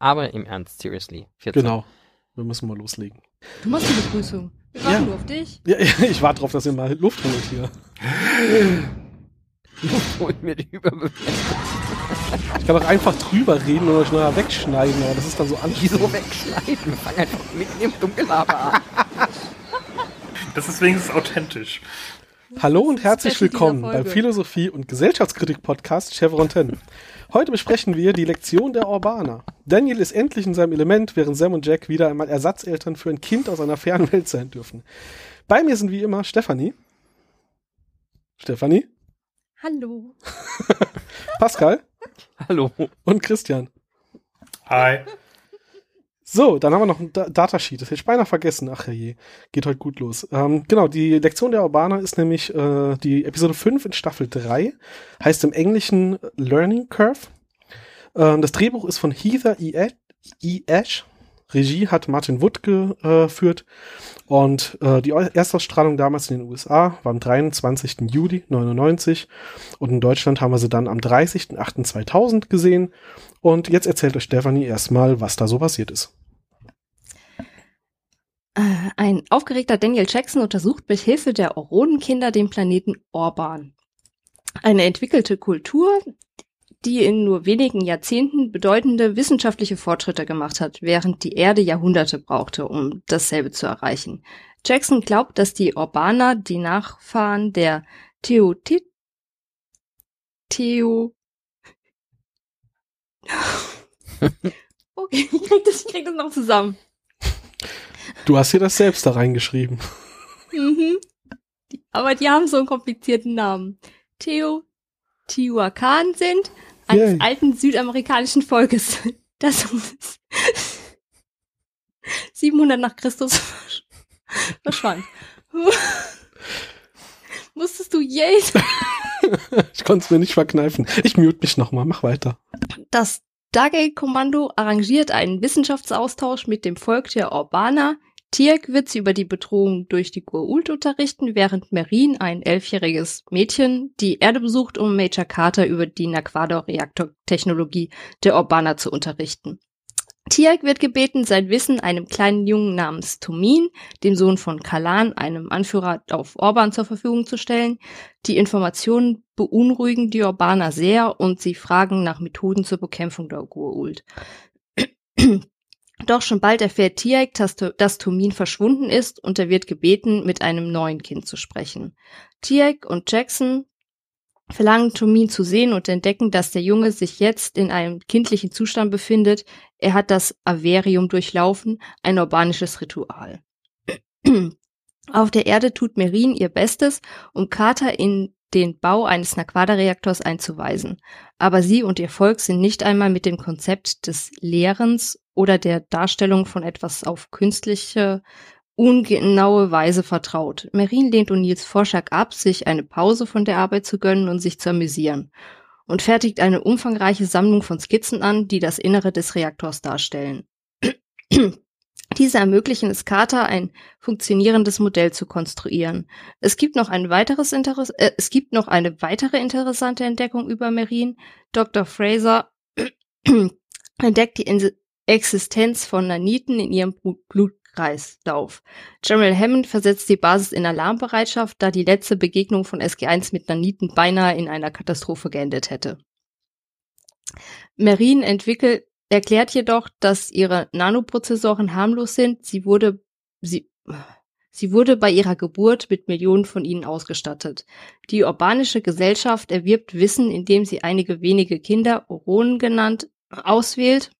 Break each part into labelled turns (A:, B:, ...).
A: Aber im Ernst, seriously. 14.
B: Genau. Wir müssen mal loslegen.
C: Du machst die Begrüßung. Wir warten nur auf dich.
B: Ja, ich warte drauf, dass ihr mal Luft holt hier.
A: Holt mir die Überbewertung.
B: Ich kann auch einfach drüber reden und euch nachher wegschneiden, aber das ist dann so
A: Wieso
B: anstrengend.
A: wegschneiden? Fang einfach mit dem Dunkelaber an.
D: Das ist wenigstens authentisch.
B: Hallo und herzlich willkommen beim. Philosophie- und Gesellschaftskritik-Podcast Chevron 10. Heute besprechen wir die Lektion der Urbaner. Daniel ist endlich in seinem Element, während Sam und Jack wieder einmal Ersatzeltern für ein Kind aus einer fernen Welt sein dürfen. Bei mir sind wie immer Stefanie. Stefanie,
C: Hallo.
B: Pascal
A: Hallo.
B: und Christian.
D: Hi.
B: So, dann haben wir noch ein Da- Datasheet. Das hätte ich beinahe vergessen. Ach je, geht heute gut los. Ähm, genau, die Lektion der Urbaner ist nämlich äh, die Episode 5 in Staffel 3. Heißt im Englischen Learning Curve. Ähm, das Drehbuch ist von Heather E. E. Ash. Regie hat Martin Wood geführt. Und äh, die Erstausstrahlung damals in den USA war am 23. Juli 99. Und in Deutschland haben wir sie dann am 30.08.2000 gesehen. Und jetzt erzählt euch Stephanie erstmal, was da so passiert ist.
C: Äh, Ein aufgeregter Daniel Jackson untersucht mit Hilfe der Oronenkinder den Planeten Orban. Eine entwickelte Kultur, die in nur wenigen Jahrzehnten bedeutende wissenschaftliche Fortschritte gemacht hat, während die Erde Jahrhunderte brauchte, um dasselbe zu erreichen. Jackson glaubt, dass die Orbaner die Nachfahren der Theotit Theo Okay, ich krieg das, ich krieg das noch zusammen.
B: Du hast hier das selbst da reingeschrieben.
C: Mhm. Die- Aber die haben so einen komplizierten Namen. Theo Tihuacan sind eines
B: Yay.
C: alten südamerikanischen Volkes, das um 700 nach Christus versch- verschwand. Musstest du je
B: Ich konnte es mir nicht verkneifen. Ich mute mich nochmal, mach weiter.
C: Das Stargate-Kommando arrangiert einen Wissenschaftsaustausch mit dem Volk der Orbaner. Tirk wird sie über die Bedrohung durch die Goa'uld unterrichten, während Merin, ein elfjähriges Mädchen, die Erde besucht, um Major Carter über die Naquador-Reaktortechnologie der Orbaner zu unterrichten. Tiag wird gebeten, sein Wissen einem kleinen Jungen namens Tomin, dem Sohn von Kalan, einem Anführer auf Orban, zur Verfügung zu stellen. Die Informationen beunruhigen die Orbaner sehr und sie fragen nach Methoden zur Bekämpfung der Goa'uld. Doch schon bald erfährt Tiag, dass, dass Tomin verschwunden ist und er wird gebeten, mit einem neuen Kind zu sprechen. Tiag und Jackson verlangen Tomin zu sehen und entdecken, dass der Junge sich jetzt in einem kindlichen Zustand befindet. Er hat das Averium durchlaufen, ein urbanisches Ritual. Auf der Erde tut Merin ihr Bestes, um Carter in den Bau eines Naquada-Reaktors einzuweisen. Aber sie und ihr Volk sind nicht einmal mit dem Konzept des Lehrens oder der Darstellung von etwas auf künstliche, ungenaue Weise vertraut. Merin lehnt O'Neills Vorschlag ab, sich eine Pause von der Arbeit zu gönnen und sich zu amüsieren und fertigt eine umfangreiche Sammlung von Skizzen an, die das Innere des Reaktors darstellen. Diese ermöglichen es Carter, ein funktionierendes Modell zu konstruieren. Es gibt noch ein weiteres Interess äh, es gibt noch eine weitere interessante Entdeckung über Merin. Dr. Fraser entdeckt die Existenz von Naniten in ihrem Blut Blutkreislauf. General Hammond versetzt die Basis in Alarmbereitschaft, da die letzte Begegnung von SG-1 mit Naniten beinahe in einer Katastrophe geendet hätte. Merin entwickelt erklärt jedoch, dass ihre Nanoprozessoren harmlos sind. Sie wurde, sie, sie wurde bei ihrer Geburt mit Millionen von ihnen ausgestattet. Die urbanische Gesellschaft erwirbt Wissen, indem sie einige wenige Kinder, Oronen genannt, auswählt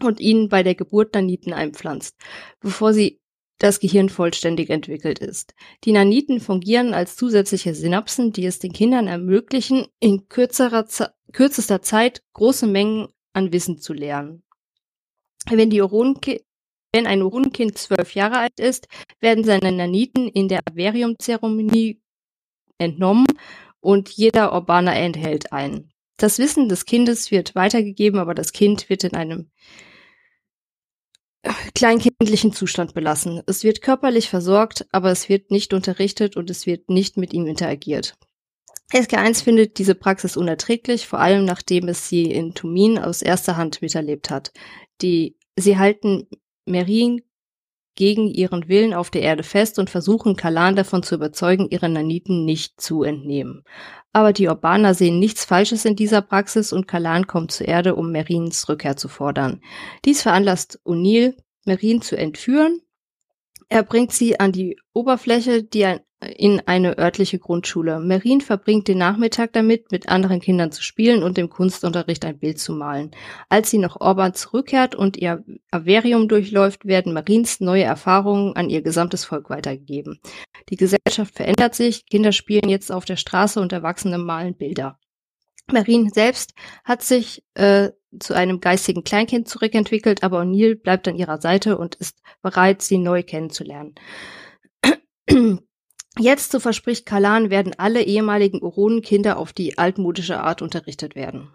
C: und ihnen bei der Geburt Naniten einpflanzt, bevor sie das Gehirn vollständig entwickelt ist. Die Naniten fungieren als zusätzliche Synapsen, die es den Kindern ermöglichen, in kürzerer, Ze kürzester Zeit große Mengen an Wissen zu lernen. Wenn, die wenn ein Oronenkind zwölf Jahre alt ist, werden seine Naniten in der Averium-Zeremonie entnommen und jeder Urbaner enthält einen. Das Wissen des Kindes wird weitergegeben, aber das Kind wird in einem kleinkindlichen Zustand belassen. Es wird körperlich versorgt, aber es wird nicht unterrichtet und es wird nicht mit ihm interagiert. SG1 findet diese Praxis unerträglich, vor allem nachdem es sie in Tumin aus erster Hand miterlebt hat. Die, sie halten Merin gegen ihren Willen auf der Erde fest und versuchen Kalan davon zu überzeugen, ihre Naniten nicht zu entnehmen. Aber die Urbaner sehen nichts Falsches in dieser Praxis und Kalan kommt zur Erde, um Merins Rückkehr zu fordern. Dies veranlasst O'Neill, Merin zu entführen. Er bringt sie an die Oberfläche, die ein in eine örtliche Grundschule. Merin verbringt den Nachmittag damit, mit anderen Kindern zu spielen und im Kunstunterricht ein Bild zu malen. Als sie nach Orban zurückkehrt und ihr Averium durchläuft, werden Marins neue Erfahrungen an ihr gesamtes Volk weitergegeben. Die Gesellschaft verändert sich, Kinder spielen jetzt auf der Straße und Erwachsene malen Bilder. Marin selbst hat sich äh, zu einem geistigen Kleinkind zurückentwickelt, aber O'Neill bleibt an ihrer Seite und ist bereit, sie neu kennenzulernen. Jetzt, so verspricht Kalan, werden alle ehemaligen Uronenkinder auf die altmodische Art unterrichtet werden.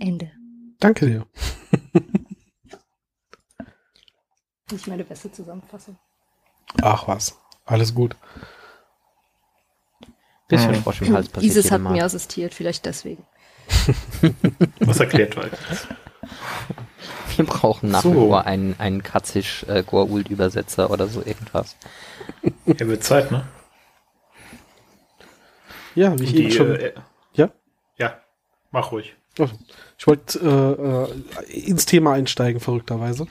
C: Ende.
B: Danke dir.
C: Nicht meine beste Zusammenfassung.
B: Ach was, alles gut.
A: Bisschen Frosch im Hals passiert
C: Dieses hat
A: Mal.
C: mir assistiert, vielleicht deswegen.
D: Was erklärt wird.
A: Wir brauchen nach
D: So.
A: wie vor einen, einen Katzisch äh, Goa'uld Übersetzer oder so irgendwas.
D: Ja, wird Zeit, ne?
B: Ja, wie ich
D: Die,
B: eben schon.
D: äh,
B: ja?
D: ja, mach ruhig.
B: Ich wollte äh, äh, ins Thema einsteigen, verrückterweise.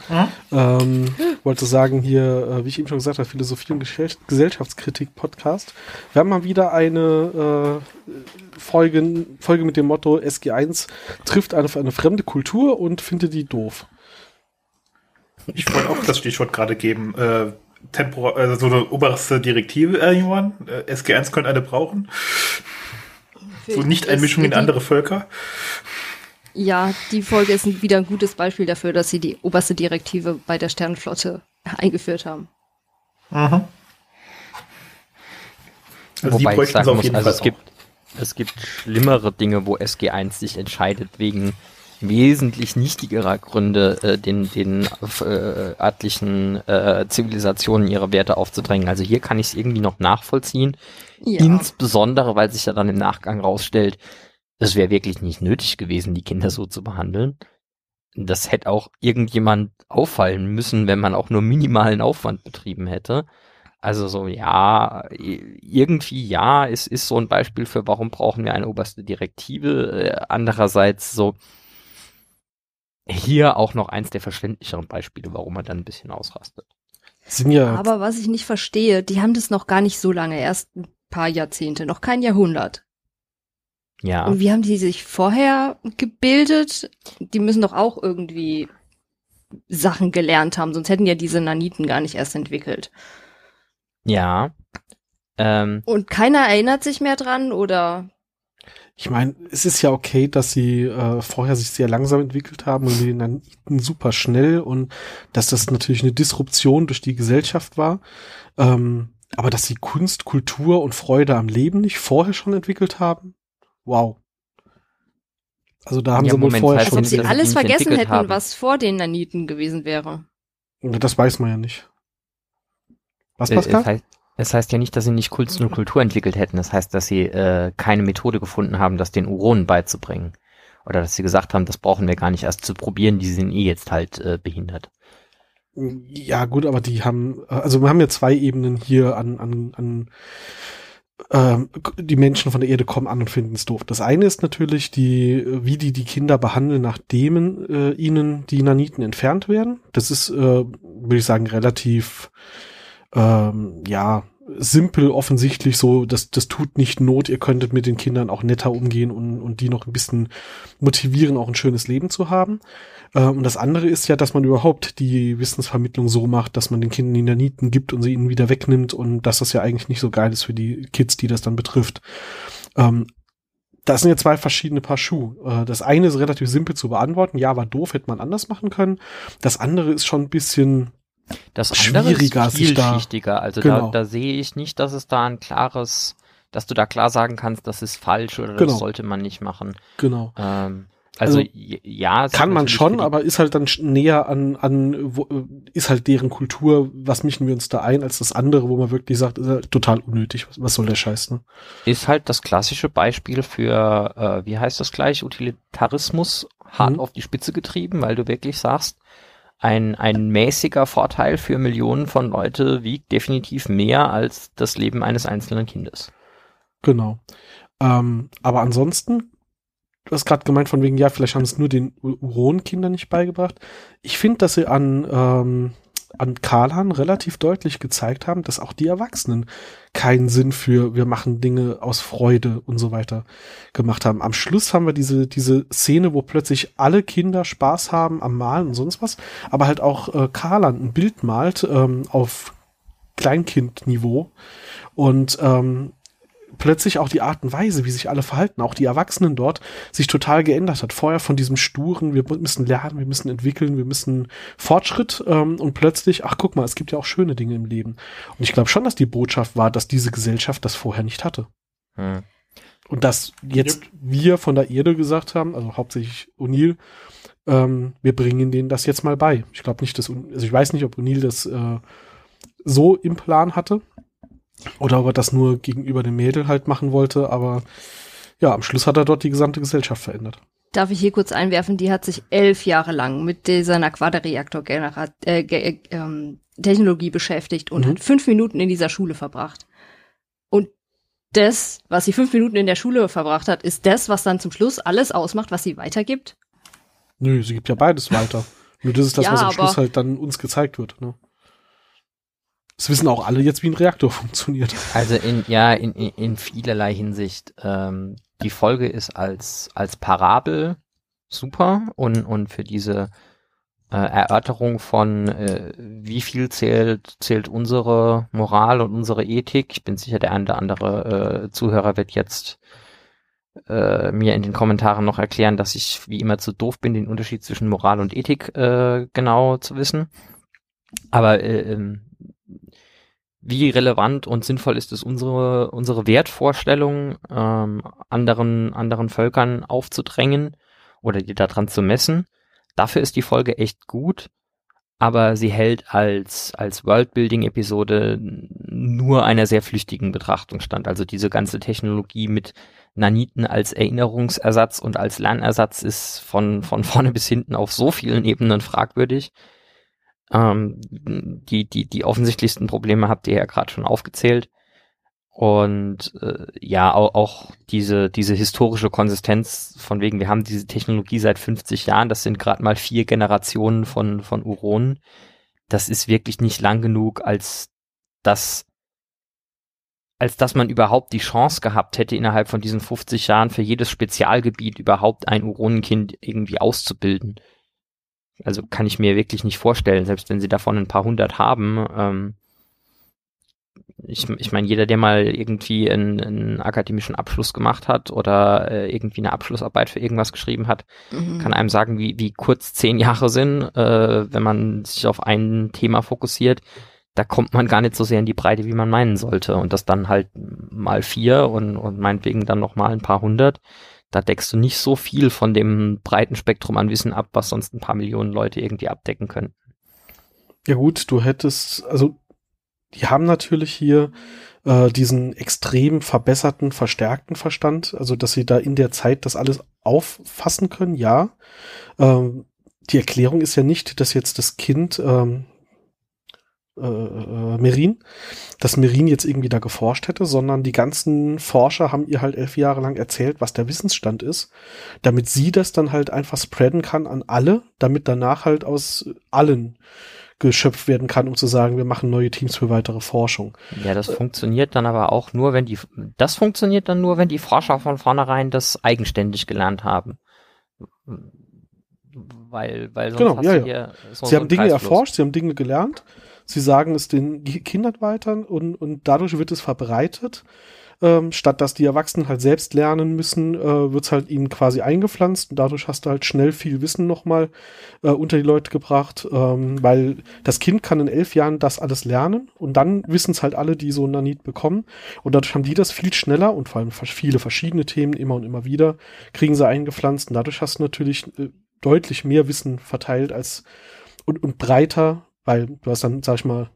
B: Ähm, wollte sagen, hier, äh, wie ich eben schon gesagt habe, Philosophie und Gesell Gesellschaftskritik-Podcast. Wir haben mal wieder eine äh, Folge, Folge mit dem Motto SG1 trifft eine, eine fremde Kultur und findet die doof.
D: Ich wollte auch das Stichwort gerade geben. Äh, Tempora also so eine oberste Direktive, irgendwann. Äh, SG1 könnte eine brauchen. So Nicht-Einmischung in andere Völker.
C: Ja, die Folge ist wieder ein gutes Beispiel dafür, dass sie die oberste Direktive bei der Sternenflotte eingeführt haben.
D: Mhm. Also
A: Wobei
D: die
A: ich
D: bräuchten
A: sagen muss,
D: jeden
A: also
D: Fall
A: es gibt, es gibt schlimmere Dinge, wo SG1 sich entscheidet, wegen wesentlich nichtigerer Gründe äh, den, den äh, örtlichen äh, Zivilisationen ihre Werte aufzudrängen. Also hier kann ich es irgendwie noch nachvollziehen.
C: Ja.
A: Insbesondere, weil sich ja dann im Nachgang rausstellt, es wäre wirklich nicht nötig gewesen, die Kinder so zu behandeln. Das hätte auch irgendjemand auffallen müssen, wenn man auch nur minimalen Aufwand betrieben hätte. Also so, ja, irgendwie ja, es ist so ein Beispiel für, warum brauchen wir eine oberste Direktive. Äh, Andererseits so, hier auch noch eins der verständlicheren Beispiele, warum man dann ein bisschen ausrastet.
B: Sind ja,
C: Aber was ich nicht verstehe, die haben das noch gar nicht so lange, erst ein paar Jahrzehnte, noch kein Jahrhundert.
A: Ja.
C: Und wie haben die sich vorher gebildet? Die müssen doch auch irgendwie Sachen gelernt haben, sonst hätten ja diese Naniten gar nicht erst entwickelt.
A: Ja. Ähm,
C: Und keiner erinnert sich mehr dran oder
B: ich meine, es ist ja okay, dass sie äh, vorher sich sehr langsam entwickelt haben und die Naniten super schnell und dass das natürlich eine Disruption durch die Gesellschaft war. Ähm, aber dass sie Kunst, Kultur und Freude am Leben nicht vorher schon entwickelt haben, wow. Also da haben
A: Ja,
B: sie wohl vorher
A: heißt
C: als
B: schon.
C: ob sie alles vergessen hätten,
A: haben.
C: was vor den Naniten gewesen wäre.
B: Das weiß man ja nicht. Was,
A: Äh,
B: Pascal?
A: Es heißt, es heißt ja nicht, dass sie nicht Kunst und Kultur entwickelt hätten. Das heißt, dass sie äh, keine Methode gefunden haben, das den Uronen beizubringen. Oder dass sie gesagt haben, das brauchen wir gar nicht erst zu probieren, die sind eh jetzt halt äh, behindert.
B: Ja, gut, aber die haben, also wir haben ja zwei Ebenen hier an, an, an ähm, die Menschen von der Erde kommen an und finden es doof. Das eine ist natürlich die, wie die die Kinder behandeln, nachdem äh, ihnen die Naniten entfernt werden. Das ist, äh, würde ich sagen, relativ, ähm, ja, simpel, offensichtlich so, das, das tut nicht Not, ihr könntet mit den Kindern auch netter umgehen und, und die noch ein bisschen motivieren, auch ein schönes Leben zu haben. Äh, und das andere ist ja, dass man überhaupt die Wissensvermittlung so macht, dass man den Kindern die Naniten gibt und sie ihnen wieder wegnimmt und dass das ja eigentlich nicht so geil ist für die Kids, die das dann betrifft. Ähm, das sind ja zwei verschiedene Paar Schuh. Äh, Das eine ist relativ simpel zu beantworten. Ja, war doof, hätte man anders machen können. Das andere ist schon ein bisschen,
A: Das andere
B: Schwieriger,
A: ist vielschichtiger. Also
B: Genau.
A: da, da sehe ich nicht, dass es da ein klares, dass du da klar sagen kannst, das ist falsch oder
B: Genau.
A: das sollte man nicht machen.
B: genau.
A: Ähm, Also,
B: Also,
A: ja,
B: Kann man schon, aber ist halt dann näher an, an wo, äh, ist halt deren Kultur, was mischen wir uns da ein, als das andere, wo man wirklich sagt, ist halt total unnötig. Was, was soll der Scheiß, ne?
A: ist halt das klassische Beispiel für, äh, wie heißt das gleich, Utilitarismus hart
B: Mhm.
A: auf die Spitze getrieben, weil du wirklich sagst, ein, ein mäßiger Vorteil für Millionen von Leute wiegt definitiv mehr als das Leben eines einzelnen Kindes.
B: Genau. Ähm, aber ansonsten, du hast gerade gemeint von wegen, ja, vielleicht haben es nur den Uron-Kindern nicht beigebracht. Ich finde, dass sie an, ähm, an Karlan relativ deutlich gezeigt haben, dass auch die Erwachsenen keinen Sinn für wir machen Dinge aus Freude und so weiter gemacht haben. Am Schluss haben wir diese, diese Szene, wo plötzlich alle Kinder Spaß haben am Malen und sonst was, aber halt auch äh, Karlan ein Bild malt ähm, auf Kleinkindniveau und ähm, plötzlich auch die Art und Weise, wie sich alle verhalten, auch die Erwachsenen dort, sich total geändert hat. Vorher von diesem sturen, wir müssen lernen, wir müssen entwickeln, wir müssen Fortschritt ähm, und plötzlich, ach guck mal, es gibt ja auch schöne Dinge im Leben. Und ich glaube schon, dass die Botschaft war, dass diese Gesellschaft das vorher nicht hatte.
A: Hm.
B: Und dass jetzt wir von der Erde gesagt haben, also hauptsächlich O'Neill, ähm, wir bringen denen das jetzt mal bei. Ich glaube nicht, dass, also ich weiß nicht, ob O'Neill das äh, so im Plan hatte oder ob er das nur gegenüber dem Mädel halt machen wollte, aber ja, am Schluss hat er dort die gesamte Gesellschaft verändert.
C: Darf ich hier kurz einwerfen, die hat sich elf Jahre lang mit dieser Quaderreaktor-Technologie beschäftigt und
B: Mhm.
C: hat fünf Minuten in dieser Schule verbracht. Und das, was sie fünf Minuten in der Schule verbracht hat, ist das, was dann zum Schluss alles ausmacht, was sie weitergibt.
B: Nö, sie gibt ja beides weiter. Nur das ist das,
C: Ja,
B: was am Schluss halt dann uns gezeigt wird. Ne? Das wissen auch alle jetzt, wie ein Reaktor funktioniert.
A: Also in, ja, in, in, in vielerlei Hinsicht. Ähm, die Folge ist als, als Parabel super und, und für diese äh, Erörterung von äh, wie viel zählt, zählt unsere Moral und unsere Ethik. Ich bin sicher, der eine oder andere äh, Zuhörer wird jetzt äh, mir in den Kommentaren noch erklären, dass ich wie immer zu doof bin, den Unterschied zwischen Moral und Ethik äh, genau zu wissen. Aber äh, ähm, wie relevant und sinnvoll ist es, unsere, unsere Wertvorstellung ähm, anderen, anderen Völkern aufzudrängen oder die daran zu messen. Dafür ist die Folge echt gut, aber sie hält als, als Worldbuilding-Episode nur einer sehr flüchtigen Betrachtung stand. Also diese ganze Technologie mit Naniten als Erinnerungsersatz und als Lernersatz ist von, von vorne bis hinten auf so vielen Ebenen fragwürdig. Ähm, die, die, die offensichtlichsten Probleme habt ihr ja gerade schon aufgezählt. Und äh, ja, auch, auch diese, diese historische Konsistenz von wegen, wir haben diese Technologie seit 50 Jahren, das sind gerade mal vier Generationen von, von Uronen. Das ist wirklich nicht lang genug, als dass als dass man überhaupt die Chance gehabt hätte, innerhalb von diesen 50 Jahren für jedes Spezialgebiet überhaupt ein Uronenkind irgendwie auszubilden. Also kann ich mir wirklich nicht vorstellen, selbst wenn sie davon ein paar hundert haben. Ähm, ich ich meine, jeder, der mal irgendwie einen, einen akademischen Abschluss gemacht hat oder äh, irgendwie eine Abschlussarbeit für irgendwas geschrieben hat,
C: Mhm.
A: kann einem sagen, wie, wie kurz zehn Jahre sind, äh, wenn man sich auf ein Thema fokussiert. Da kommt man gar nicht so sehr in die Breite, wie man meinen sollte. Und das dann halt mal vier und, und meinetwegen dann noch mal ein paar hundert. Da deckst du nicht so viel von dem breiten Spektrum an Wissen ab, was sonst ein paar Millionen Leute irgendwie abdecken können.
B: Ja gut, du hättest, also die haben natürlich hier äh, diesen extrem verbesserten, verstärkten Verstand, also dass sie da in der Zeit das alles auffassen können, ja. Ähm, die Erklärung ist ja nicht, dass jetzt das Kind ähm, äh, äh, Merin, dass Merin jetzt irgendwie da geforscht hätte, sondern die ganzen Forscher haben ihr halt elf Jahre lang erzählt, was der Wissensstand ist, damit sie das dann halt einfach spreaden kann an alle, damit danach halt aus allen geschöpft werden kann, um zu sagen, wir machen neue Teams für weitere Forschung.
A: Ja, das funktioniert dann aber auch nur, wenn die, das funktioniert dann nur, wenn die Forscher von vornherein das eigenständig gelernt haben. weil, weil sonst
B: Genau,
A: hast
B: ja,
A: du
B: ja.
A: hier so,
B: sie
A: so
B: haben Dinge erforscht, sie haben Dinge gelernt, sie sagen es den Ki- Kindern weiter und, und dadurch wird es verbreitet. Ähm, statt dass die Erwachsenen halt selbst lernen müssen, äh, wird es halt ihnen quasi eingepflanzt und dadurch hast du halt schnell viel Wissen nochmal äh, unter die Leute gebracht, ähm, weil das Kind kann in elf Jahren das alles lernen und dann wissen es halt alle, die so einen Nanit bekommen. Und dadurch haben die das viel schneller und vor allem viele verschiedene Themen immer und immer wieder kriegen sie eingepflanzt. Und dadurch hast du natürlich äh, deutlich mehr Wissen verteilt als und, und breiter, weil du hast dann, sag ich mal,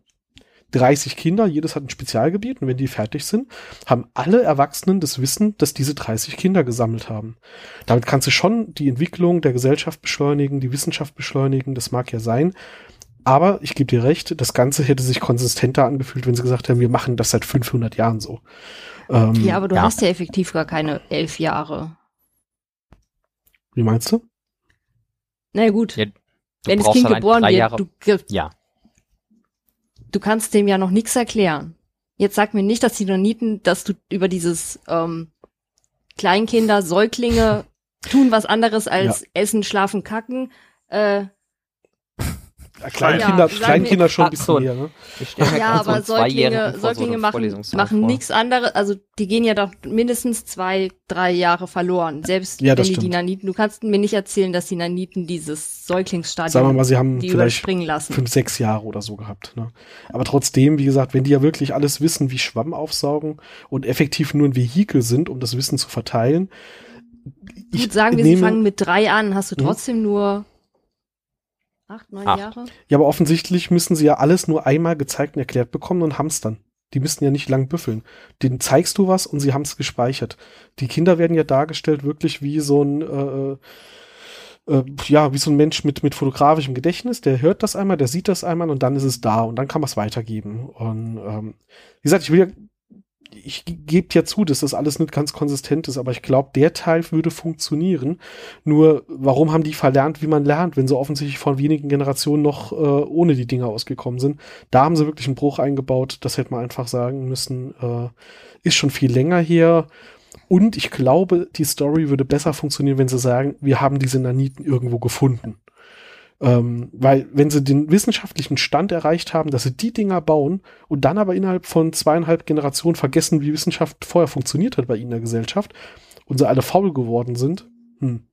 B: 30 Kinder, jedes hat ein Spezialgebiet und wenn die fertig sind, haben alle Erwachsenen das Wissen, dass diese 30 Kinder gesammelt haben. Damit kannst du schon die Entwicklung der Gesellschaft beschleunigen, die Wissenschaft beschleunigen, das mag ja sein. Aber ich gebe dir recht, das Ganze hätte sich konsistenter angefühlt, wenn sie gesagt hätten, wir machen das seit 500 Jahren so. Ähm,
C: Ja, aber du
A: Ja.
C: hast ja effektiv gar keine elf Jahre.
B: Wie meinst du?
C: Na ja, gut,
A: Ja, Du
C: wenn das Kind geboren wird,
A: Jahre.
C: du,
A: ja,
C: du kannst dem ja noch nichts erklären. Jetzt sag mir nicht, dass die Naniten, dass du über dieses ähm, Kleinkinder, Säuglinge tun was anderes als essen, schlafen, kacken. Äh,
B: Kleinkinder,
C: Ja,
B: Kleinkinder
C: wir-
B: schon ein bisschen
A: so.
B: mehr, ne?
A: ich
C: ja,
A: so
C: aber Säuglinge,
A: so
C: Säuglinge machen, machen nichts anderes. Also die gehen ja doch mindestens zwei, drei Jahre verloren. Selbst
B: Ja,
C: wenn die die. Naniten, du kannst mir nicht erzählen, dass die Naniten dieses Säuglingsstadium
B: Sagen wir mal, sie haben vielleicht
C: überspringen lassen.
B: fünf, sechs Jahre oder so gehabt. Ne? Aber trotzdem, wie gesagt, wenn die ja wirklich alles wissen, wie Schwamm aufsaugen und effektiv nur ein Vehikel sind, um das Wissen zu verteilen.
C: Gut, sagen wir, sie
B: nehme-
C: fangen mit drei an, hast du
B: Mhm.
C: trotzdem nur acht, neun
A: Acht.
C: Jahre?
B: Ja, aber offensichtlich müssen sie ja alles nur einmal gezeigt und erklärt bekommen und haben's dann. Die müssen ja nicht lang büffeln. Denen zeigst du was und sie haben's gespeichert. Die Kinder werden ja dargestellt wirklich wie so ein äh, äh, ja, wie so ein Mensch mit, mit fotografischem Gedächtnis, der hört das einmal, der sieht das einmal und dann ist es da und dann kann man es weitergeben. Und ähm, wie gesagt, ich will ja, ich gebe ja zu, dass das alles nicht ganz konsistent ist, aber ich glaube, der Teil würde funktionieren. Nur, warum haben die verlernt, wie man lernt, wenn sie offensichtlich vor wenigen Generationen noch äh, ohne die Dinger ausgekommen sind? Da haben sie wirklich einen Bruch eingebaut, das hätte man einfach sagen müssen. Äh, ist schon viel länger her. Und ich glaube, die Story würde besser funktionieren, wenn sie sagen, wir haben diese Naniten irgendwo gefunden. Ähm, weil wenn sie den wissenschaftlichen Stand erreicht haben, dass sie die Dinger bauen und dann aber innerhalb von zweieinhalb Generationen vergessen, wie Wissenschaft vorher funktioniert hat bei ihnen in der Gesellschaft und sie alle faul geworden sind, hm.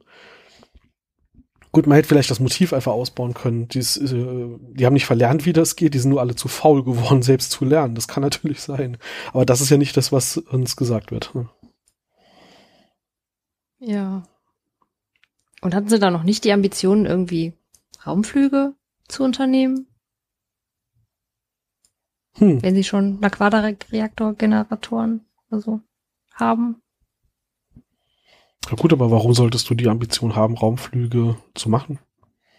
B: Gut, man hätte vielleicht das Motiv einfach ausbauen können. Dies, äh, die haben nicht verlernt, wie das geht, die sind nur alle zu faul geworden, selbst zu lernen. Das kann natürlich sein. Aber das ist ja nicht das, was uns gesagt wird. Hm.
C: Ja. Und hatten sie da noch nicht die Ambitionen, irgendwie Raumflüge zu unternehmen,
B: Hm.
C: wenn sie schon Aquada-Reaktor-Generatoren oder so haben?
B: Ja gut, aber warum solltest du die Ambition haben, Raumflüge zu machen?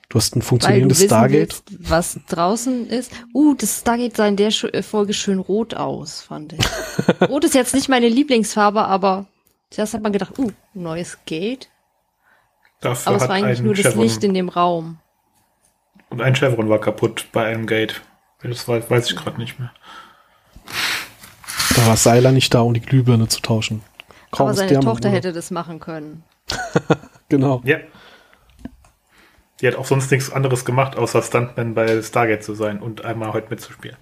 B: Du hast ein
C: Weil du
B: funktionierendes Stargate.
C: willst, was draußen ist. Uh, das Stargate sah in der äh, Folge schön rot aus, fand ich. rot ist jetzt nicht meine Lieblingsfarbe, aber zuerst hat man gedacht, uh, neues Gate.
D: Dafür
C: Aber es
D: hat
C: war eigentlich nur das
D: Chevron,
C: Licht in dem Raum.
D: Und ein Chevron war kaputt bei einem Gate. Das weiß, weiß ich gerade nicht mehr.
B: Da war Seiler nicht da, um die Glühbirne zu tauschen. Kaum
C: aber seine
B: der
C: Tochter hätte das machen können.
B: Genau.
D: Ja. Die hat auch sonst nichts anderes gemacht, außer Stuntman bei Stargate zu sein und einmal heute mitzuspielen.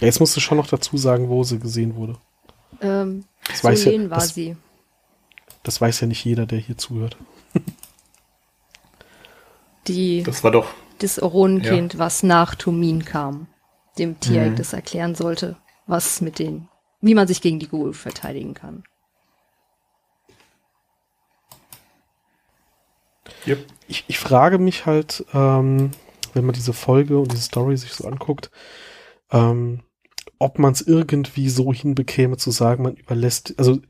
B: Ja, jetzt musst du schon noch dazu sagen, wo sie gesehen wurde.
C: Ähm,
B: Das weiß, ja,
C: war
B: das,
C: sie.
B: das weiß ja nicht jeder, der hier zuhört.
C: Die,
D: Das war doch,
C: das Oronenkind, was nach Tumin kam. Dem Tier
D: Mhm.
C: das erklären sollte, was mit den, wie man sich gegen die Ghoul verteidigen kann.
D: yep.
B: Ich, ich frage mich halt, ähm, wenn man diese Folge und diese Story sich so anguckt, ähm, ob man es irgendwie so hinbekäme zu sagen, man überlässt, also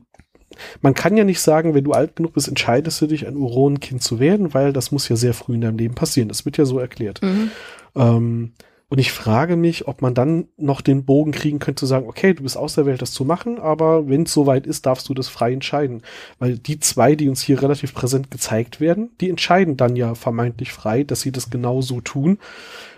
B: man kann ja nicht sagen, wenn du alt genug bist, entscheidest du dich, ein Uronenkind zu werden, weil das muss ja sehr früh in deinem Leben passieren. Das wird ja so erklärt.
C: Mhm.
B: Ähm, und ich frage mich, ob man dann noch den Bogen kriegen könnte, zu sagen, okay, du bist auserwählt, das zu machen, aber wenn es soweit ist, darfst du das frei entscheiden. Weil die zwei, die uns hier relativ präsent gezeigt werden, die entscheiden dann ja vermeintlich frei, dass sie das genau so tun.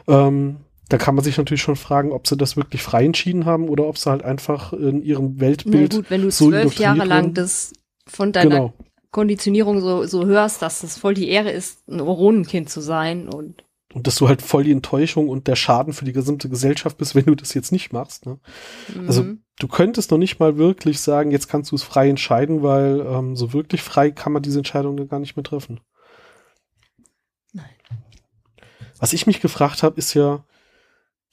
B: Ähm, da kann man sich natürlich schon fragen, ob sie das wirklich frei entschieden haben oder ob sie halt einfach in ihrem
C: Na
B: Weltbild
C: gut, wenn du
B: so
C: zwölf Jahre lang das von deiner
B: genau.
C: Konditionierung so, so hörst, dass es voll die Ehre ist, ein Oronenkind zu sein und
B: Und dass du halt voll die Enttäuschung und der Schaden für die gesamte Gesellschaft bist, wenn du das jetzt nicht machst. Ne? Also
C: Mhm.
B: du könntest noch nicht mal wirklich sagen, jetzt kannst du es frei entscheiden, weil ähm, so wirklich frei kann man diese Entscheidung dann gar nicht mehr treffen.
C: Nein.
B: Was ich mich gefragt habe, ist ja,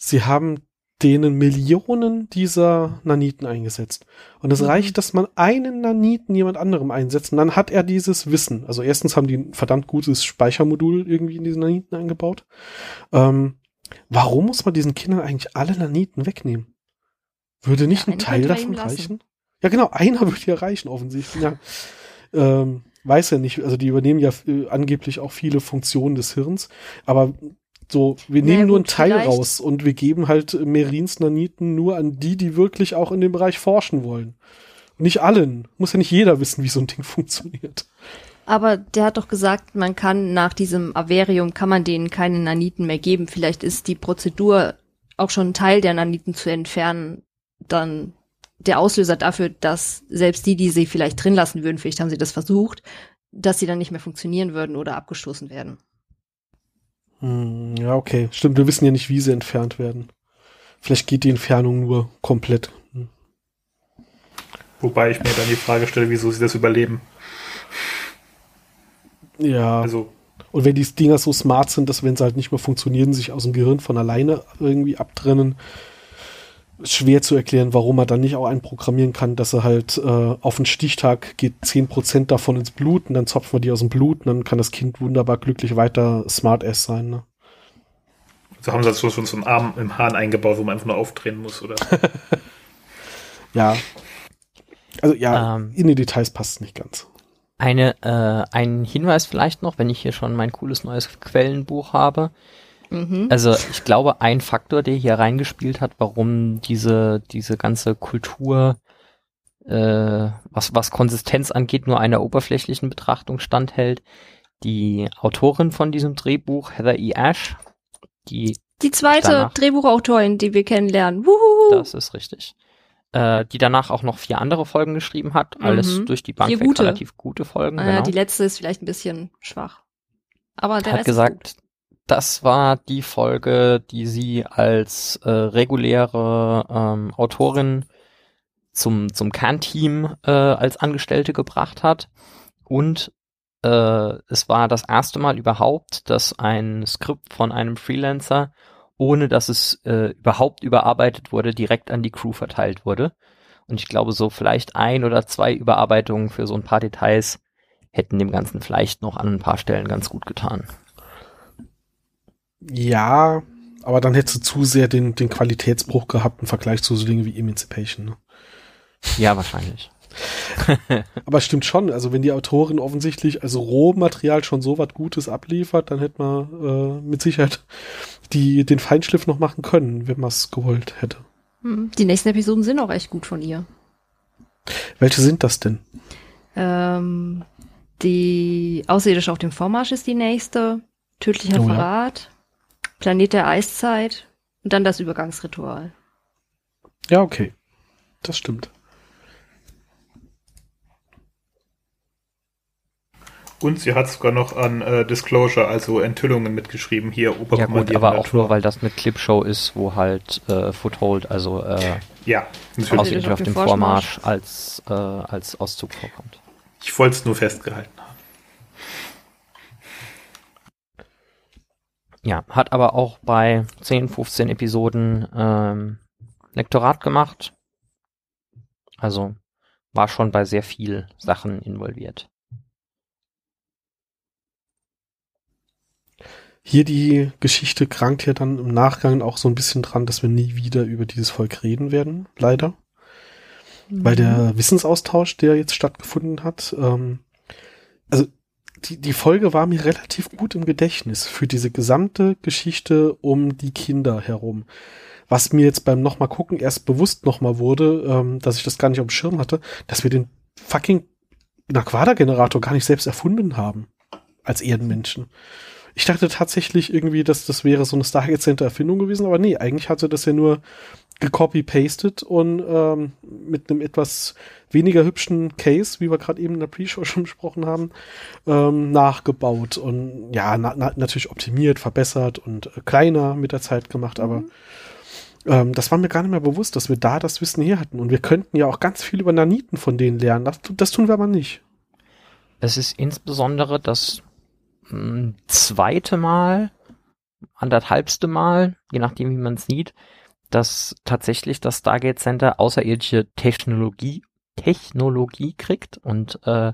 B: sie haben denen Millionen dieser Naniten eingesetzt. Und es
C: Mhm.
B: reicht, dass man einen Naniten jemand anderem einsetzt und dann hat er dieses Wissen. Also erstens haben die ein verdammt gutes Speichermodul irgendwie in diesen Naniten eingebaut. Ähm, warum muss man diesen Kindern eigentlich alle Naniten wegnehmen? Würde nicht
C: Ja,
B: ein Teil davon reichen? Ja, genau, einer würde ja reichen, offensichtlich. Ja. Ähm, weiß ja nicht, also die übernehmen ja äh, angeblich auch viele Funktionen des Hirns, aber so, wir nehmen nur einen
C: gut,
B: Teil
C: vielleicht-
B: raus und wir geben halt Merins Naniten nur an die, die wirklich auch in dem Bereich forschen wollen. Nicht allen. Muss ja nicht jeder wissen, wie so ein Ding funktioniert.
C: Aber der hat doch gesagt, man kann nach diesem Averium, kann man denen keine Naniten mehr geben. Vielleicht ist die Prozedur, auch schon einen Teil der Naniten zu entfernen, dann der Auslöser dafür, dass selbst die, die sie vielleicht drin lassen würden, vielleicht haben sie das versucht, dass sie dann nicht mehr funktionieren würden oder abgestoßen werden.
B: Hm, ja, okay. Stimmt, wir wissen ja nicht, wie sie entfernt werden. Vielleicht geht die Entfernung nur komplett. Hm.
D: Wobei ich mir dann die Frage stelle, wieso sie das überleben.
B: Ja.
D: Also,
B: Und wenn die Dinger so smart sind, dass wenn sie halt nicht mehr funktionieren, sich aus dem Gehirn von alleine irgendwie abtrennen, schwer zu erklären, warum man dann nicht auch einen programmieren kann, dass er halt äh, auf den Stichtag geht 10% davon ins Blut und dann zopfen wir die aus dem Blut und dann kann das Kind wunderbar glücklich weiter Smart-Ass sein. Ne?
D: so haben sie das schon so einen Arm im Hahn eingebaut, wo man einfach nur aufdrehen muss, oder?
B: Ja. Also ja,
A: Ähm.
B: in die Details passt es nicht ganz.
A: Eine, äh, ein Hinweis vielleicht noch, wenn ich hier schon mein cooles neues Quellenbuch habe.
C: Mhm.
A: Also ich glaube, ein Faktor, der hier reingespielt hat, warum diese, diese ganze Kultur, äh, was, was Konsistenz angeht, nur einer oberflächlichen Betrachtung standhält, die Autorin von diesem Drehbuch, Heather E. Ash, die,
C: Die zweite
A: danach-
C: Drehbuchautorin, die wir kennenlernen. Wuhu.
A: das ist richtig, äh, die danach auch noch vier andere Folgen geschrieben hat, alles
C: Mhm.
A: durch die Bank
C: gute.
A: relativ gute Folgen,
C: Äh,
A: genau.
C: Die letzte ist vielleicht ein bisschen schwach. Aber der
A: hat
C: Rest ist
A: gesagt, das war die Folge, die sie als äh, reguläre ähm, Autorin zum, zum Kernteam äh, als Angestellte gebracht hat. Und äh, es war das erste Mal überhaupt, dass ein Skript von einem Freelancer, ohne dass es äh, überhaupt überarbeitet wurde, direkt an die Crew verteilt wurde. Und ich glaube, so vielleicht ein oder zwei Überarbeitungen für so ein paar Details hätten dem Ganzen vielleicht noch an ein paar Stellen ganz gut getan.
B: Ja, aber dann hättest du zu sehr den, den Qualitätsbruch gehabt im Vergleich zu so Dingen wie Emancipation. Ne?
A: Ja, wahrscheinlich.
B: Aber es stimmt schon, also wenn die Autorin offensichtlich also Rohmaterial schon so was Gutes abliefert, dann hätte man äh, mit Sicherheit die, den Feinschliff noch machen können, wenn man es gewollt hätte.
C: Hm, Die nächsten Episoden sind auch echt gut von ihr.
B: Welche sind das denn?
C: Ähm, die Außerirdische auf dem Vormarsch ist die nächste. Tödlicher
B: Oh ja.
C: Planet der Eiszeit. Und dann das Übergangsritual.
B: Ja, okay. Das stimmt.
D: Und sie hat sogar noch an äh, Disclosure, also Enthüllungen mitgeschrieben, hier
A: Ja gut, aber auch nur, weil das eine Clipshow ist, wo halt äh, Foothold, also äh,
D: Ja, natürlich.
A: Auf dem Vormarsch als, äh, als Auszug vorkommt.
D: Ich wollte es nur festgehalten haben.
A: Ja, hat aber auch bei 10, 15 Episoden ähm, Lektorat gemacht. Also war schon bei sehr viel Sachen involviert.
B: Hier die Geschichte krankt ja dann im Nachgang auch so ein bisschen dran, dass wir nie wieder über dieses Volk reden werden, leider. Weil der Wissensaustausch, der jetzt stattgefunden hat, ähm, also die, die Folge war mir relativ gut im Gedächtnis für diese gesamte Geschichte um die Kinder herum. Was mir jetzt beim nochmal gucken erst bewusst nochmal wurde, ähm, dass ich das gar nicht auf dem Schirm hatte, dass wir den fucking Naquada-Generator gar nicht selbst erfunden haben. Als Erdenmenschen. Ich dachte tatsächlich irgendwie, dass das wäre so eine Stargate Center Erfindung gewesen, aber nee, eigentlich hatte das ja nur gecopy-pasted und ähm, mit einem etwas weniger hübschen Case, wie wir gerade eben in der Pre-Show schon besprochen haben, ähm, nachgebaut und ja, na, na, natürlich optimiert, verbessert und äh, kleiner mit der Zeit gemacht, mhm. aber ähm, das war mir gar nicht mehr bewusst, dass wir da das Wissen her hatten und wir könnten ja auch ganz viel über Naniten von denen lernen. Das, das tun wir aber nicht.
A: Es ist insbesondere das mh, hm, zweite Mal, anderthalbste Mal, je nachdem wie man es sieht, dass tatsächlich das Stargate Center außerirdische Technologie, Technologie kriegt und äh,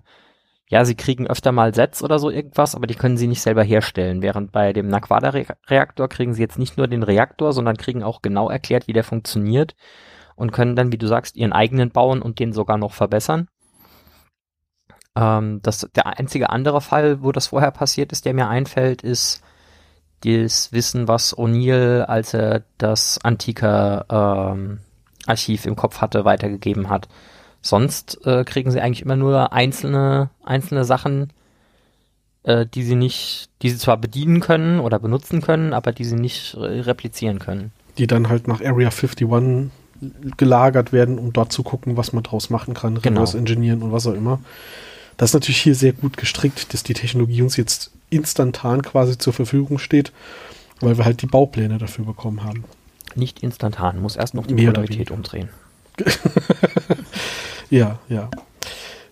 A: ja, sie kriegen öfter mal Sets oder so irgendwas, aber die können sie nicht selber herstellen. Während bei dem Naquada-Reaktor kriegen sie jetzt nicht nur den Reaktor, sondern kriegen auch genau erklärt, wie der funktioniert und können dann, wie du sagst, ihren eigenen bauen und den sogar noch verbessern. Ähm, das, der einzige andere Fall, wo das vorher passiert ist, der mir einfällt, ist das Wissen, was O'Neill, als er das antike ähm, Archiv im Kopf hatte, weitergegeben hat. Sonst äh, kriegen sie eigentlich immer nur einzelne, einzelne Sachen, äh, die sie nicht, die sie zwar bedienen können oder benutzen können, aber die sie nicht äh, replizieren können.
B: Die dann halt nach Area 51 gelagert werden, um dort zu gucken, was man draus machen kann,
A: genau.
B: reverse engineeren und was auch immer. Das ist natürlich hier sehr gut gestrickt, dass die Technologie uns jetzt instantan quasi zur Verfügung steht, weil wir halt die Baupläne dafür bekommen haben.
A: Nicht instantan, muss erst noch die Mehr Polarität umdrehen.
B: ja, ja.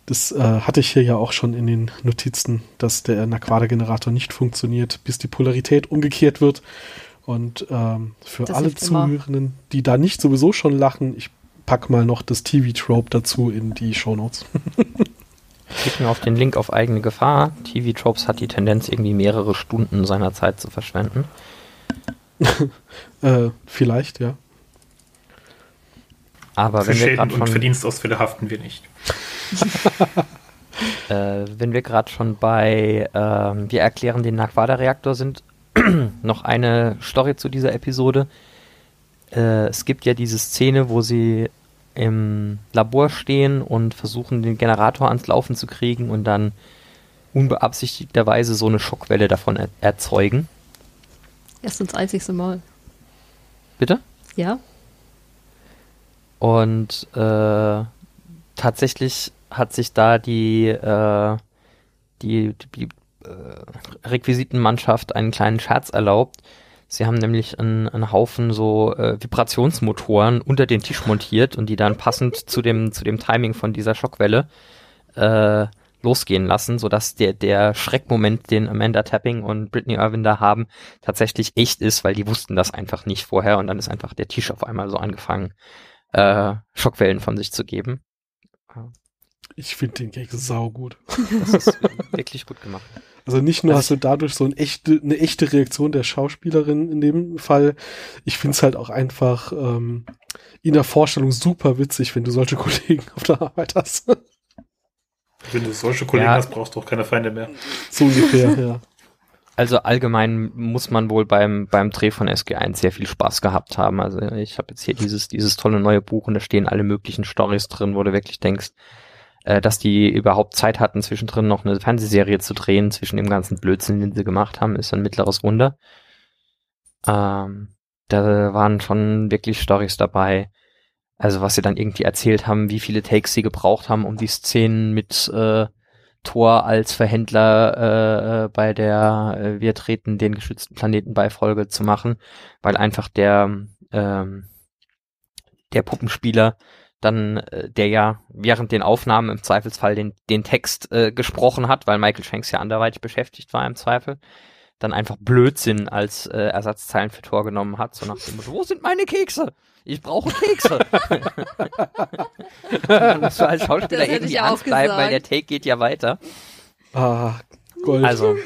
B: Das äh, hatte ich hier ja auch schon in den Notizen, dass der Naquada-Generator nicht funktioniert, bis die Polarität umgekehrt wird. Und ähm, für das alle Zuhörenden, die da nicht sowieso schon lachen, ich pack mal noch das TV-Trope dazu in die Shownotes.
A: Klicken auf den Link auf eigene Gefahr. TV Tropes hat die Tendenz, irgendwie mehrere Stunden seiner Zeit zu verschwenden.
B: äh, vielleicht, ja.
A: Aber
D: Für wenn wir gerade von Verdienstausfälle haften wir nicht.
A: äh, wenn wir gerade schon bei äh, wir erklären den Naquada-Reaktor sind, noch eine Story zu dieser Episode. Äh, es gibt ja diese Szene, wo sie im Labor stehen und versuchen, den Generator ans Laufen zu kriegen und dann unbeabsichtigterweise so eine Schockwelle davon er erzeugen.
C: Erst das einzigste Mal.
A: Bitte?
C: Ja.
A: Und äh, tatsächlich hat sich da die, äh, die, die äh, Requisitenmannschaft einen kleinen Scherz erlaubt. Sie haben nämlich einen, einen Haufen so äh, Vibrationsmotoren unter den Tisch montiert und die dann passend zu dem, zu dem Timing von dieser Schockwelle äh, losgehen lassen, sodass der, der Schreckmoment, den Amanda Tapping und Britney Irwin da haben, tatsächlich echt ist, weil die wussten das einfach nicht vorher und dann ist einfach der Tisch auf einmal so angefangen, äh, Schockwellen von sich zu geben.
B: Ich finde den Gag sau gut.
A: Das ist wirklich gut gemacht.
B: Also nicht nur also hast du dadurch so ein echte, eine echte Reaktion der Schauspielerin in dem Fall. Ich finde es halt auch einfach ähm, in der Vorstellung super witzig, wenn du solche Kollegen auf der Arbeit hast.
D: Wenn du solche Kollegen ja. hast, brauchst du auch keine Feinde mehr.
B: So ungefähr, ja.
A: Also allgemein muss man wohl beim, beim Dreh von SG1 sehr viel Spaß gehabt haben. Also ich habe jetzt hier dieses, dieses tolle neue Buch und da stehen alle möglichen Stories drin, wo du wirklich denkst, äh, dass die überhaupt Zeit hatten, zwischendrin noch eine Fernsehserie zu drehen, zwischen dem ganzen Blödsinn, den sie gemacht haben, ist ein mittleres Wunder. Ähm, da waren schon wirklich Stories dabei. Also was sie dann irgendwie erzählt haben, wie viele Takes sie gebraucht haben, um die Szenen mit äh, Thor als Verhändler äh, äh bei der äh, Wir treten den geschützten Planeten bei Folge zu machen, weil einfach der ähm, der Puppenspieler dann äh, der ja während den Aufnahmen im Zweifelsfall den, den Text äh, gesprochen hat, weil Michael Shanks ja anderweitig beschäftigt war im Zweifel, dann einfach Blödsinn als äh, Ersatzteilen für Tor genommen hat, so nach dem Motto, wo sind meine Kekse? Ich brauche Kekse. dann musst du als Schauspieler irgendwie bleiben, weil der Take geht ja weiter.
B: Ah, Gold.
A: Also,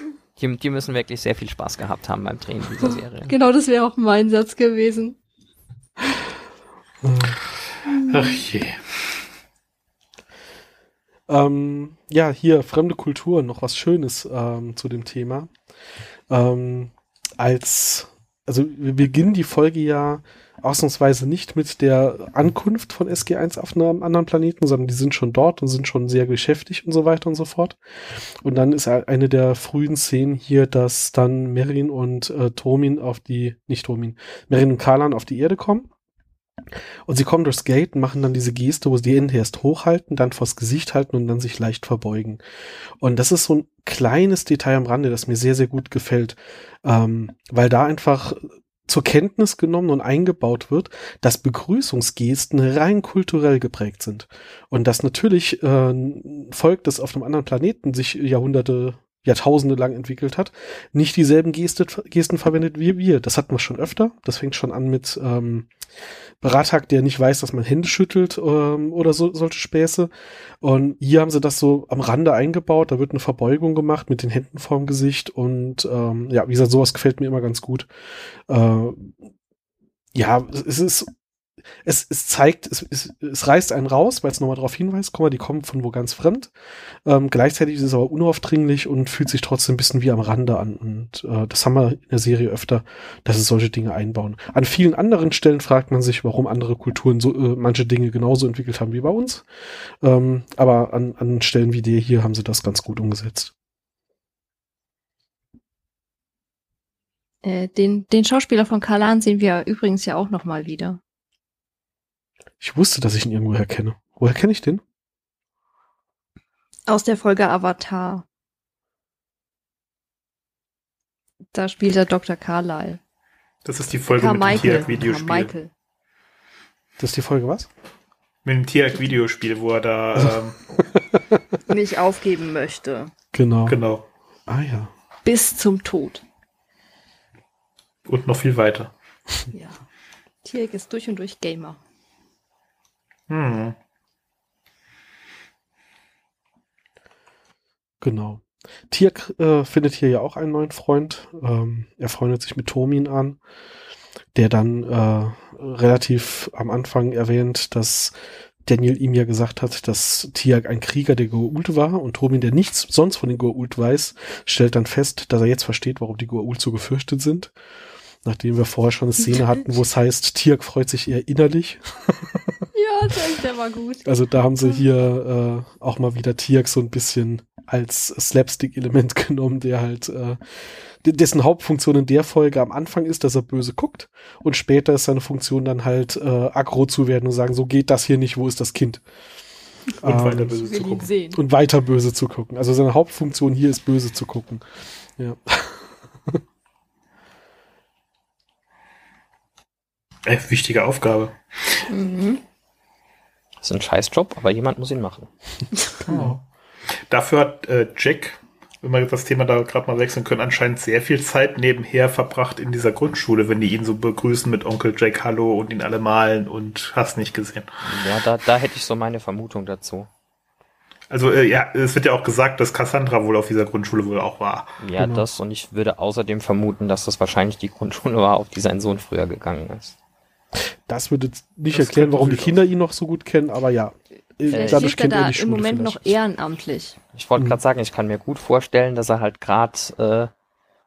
A: die, die müssen wirklich sehr viel Spaß gehabt haben beim Drehen dieser Serie.
C: Genau, das wäre auch mein Satz gewesen.
D: Ach je.
B: Ähm, ja, hier fremde Kultur, noch was Schönes ähm, zu dem Thema. Ähm, als, also wir beginnen die Folge ja ausnahmsweise nicht mit der Ankunft von SG1 auf einem anderen Planeten, sondern die sind schon dort und sind schon sehr beschäftigt und so weiter und so fort. Und dann ist eine der frühen Szenen hier, dass dann Merin und äh, Tomin auf die, nicht Tomin, Merin und Kalan auf die Erde kommen Und sie kommen durchs Gate und machen dann diese Geste, wo sie die Hände erst hochhalten, dann vors Gesicht halten und dann sich leicht verbeugen. Und das ist so ein kleines Detail am Rande, das mir sehr, sehr gut gefällt, ähm, weil da einfach zur Kenntnis genommen und eingebaut wird, dass Begrüßungsgesten rein kulturell geprägt sind. Und dass natürlich äh, Volk, das auf einem anderen Planeten sich Jahrhunderte Jahrtausende lang entwickelt hat, nicht dieselben Geste, Gesten verwendet wie wir. Das hatten wir schon öfter. Das fängt schon an mit ähm, Beratak, der nicht weiß, dass man Hände schüttelt ähm, oder so, solche Späße. Und hier haben sie das so am Rande eingebaut. Da wird eine Verbeugung gemacht mit den Händen vorm Gesicht. Und ähm, ja, wie gesagt, sowas gefällt mir immer ganz gut. Äh, ja, es ist es, es zeigt, es, es, es reißt einen raus, weil es nochmal darauf hinweist, komm mal, die kommen von wo ganz fremd. Ähm, gleichzeitig ist es aber unaufdringlich und fühlt sich trotzdem ein bisschen wie am Rande an. Und äh, das haben wir in der Serie öfter, dass es solche Dinge einbauen. An vielen anderen Stellen fragt man sich, warum andere Kulturen so äh, manche Dinge genauso entwickelt haben wie bei uns. Ähm, aber an, an Stellen wie der hier haben sie das ganz gut umgesetzt.
C: Äh, den, den Schauspieler von Kalan sehen wir übrigens ja auch nochmal wieder.
B: Ich wusste, dass ich ihn irgendwoher kenne. Woher kenne ich den?
C: Aus der Folge Avatar. Da spielt er Dr. Carlyle.
D: Das ist die Folge Carmichael. mit dem Tierjagd-Videospiel. Carmichael.
B: Das ist die Folge was?
D: Mit dem Tierjagd-Videospiel, wo er da also.
C: ähm, nicht aufgeben möchte.
B: Genau.
D: Genau.
B: Ah ja.
C: Bis zum Tod.
D: Und noch viel weiter.
C: Ja. Tierjagd ist durch und durch Gamer.
B: Hm. Genau. Tirk äh, findet hier ja auch einen neuen Freund. Ähm, er freundet sich mit Tomin an, der dann äh, relativ am Anfang erwähnt, dass Daniel ihm ja gesagt hat, dass Tiag ein Krieger der Goa'uld war und Tomin, der nichts sonst von den Goa'uld weiß, stellt dann fest, dass er jetzt versteht, warum die Goa'uld so gefürchtet sind. Nachdem wir vorher schon eine Szene hatten, wo es heißt, Tiag freut sich eher innerlich.
C: Ja, der war gut.
B: Also da haben sie hier äh, auch mal wieder Tiak so ein bisschen als Slapstick-Element genommen, der halt äh, dessen Hauptfunktion in der Folge am Anfang ist, dass er böse guckt und später ist seine Funktion dann halt äh, aggro zu werden und sagen, so geht das hier nicht, wo ist das Kind?
D: Und ähm, weiter böse zu gucken.
C: Sehen.
B: Und weiter böse zu gucken. Also seine Hauptfunktion hier ist böse zu gucken. Ja.
D: Äh, wichtige Aufgabe.
A: Mhm. Das ist ein Scheißjob, aber jemand muss ihn machen.
D: genau. Dafür hat äh, Jack, wenn wir das Thema da gerade mal wechseln können, anscheinend sehr viel Zeit nebenher verbracht in dieser Grundschule, wenn die ihn so begrüßen mit Onkel Jack Hallo und ihn alle malen und hast nicht gesehen.
A: Ja, da, da hätte ich so meine Vermutung dazu.
D: Also äh, ja, es wird ja auch gesagt, dass Cassandra wohl auf dieser Grundschule wohl auch war.
A: Ja, genau. das und ich würde außerdem vermuten, dass das wahrscheinlich die Grundschule war, auf die sein Sohn früher gegangen ist.
B: Das würde nicht das erklären, warum die Kinder ihn noch so gut kennen, aber ja.
C: Vielleicht dadurch kennt er, da er im Moment vielleicht. noch ehrenamtlich.
A: Ich wollte mhm. gerade sagen, ich kann mir gut vorstellen, dass er halt gerade, äh,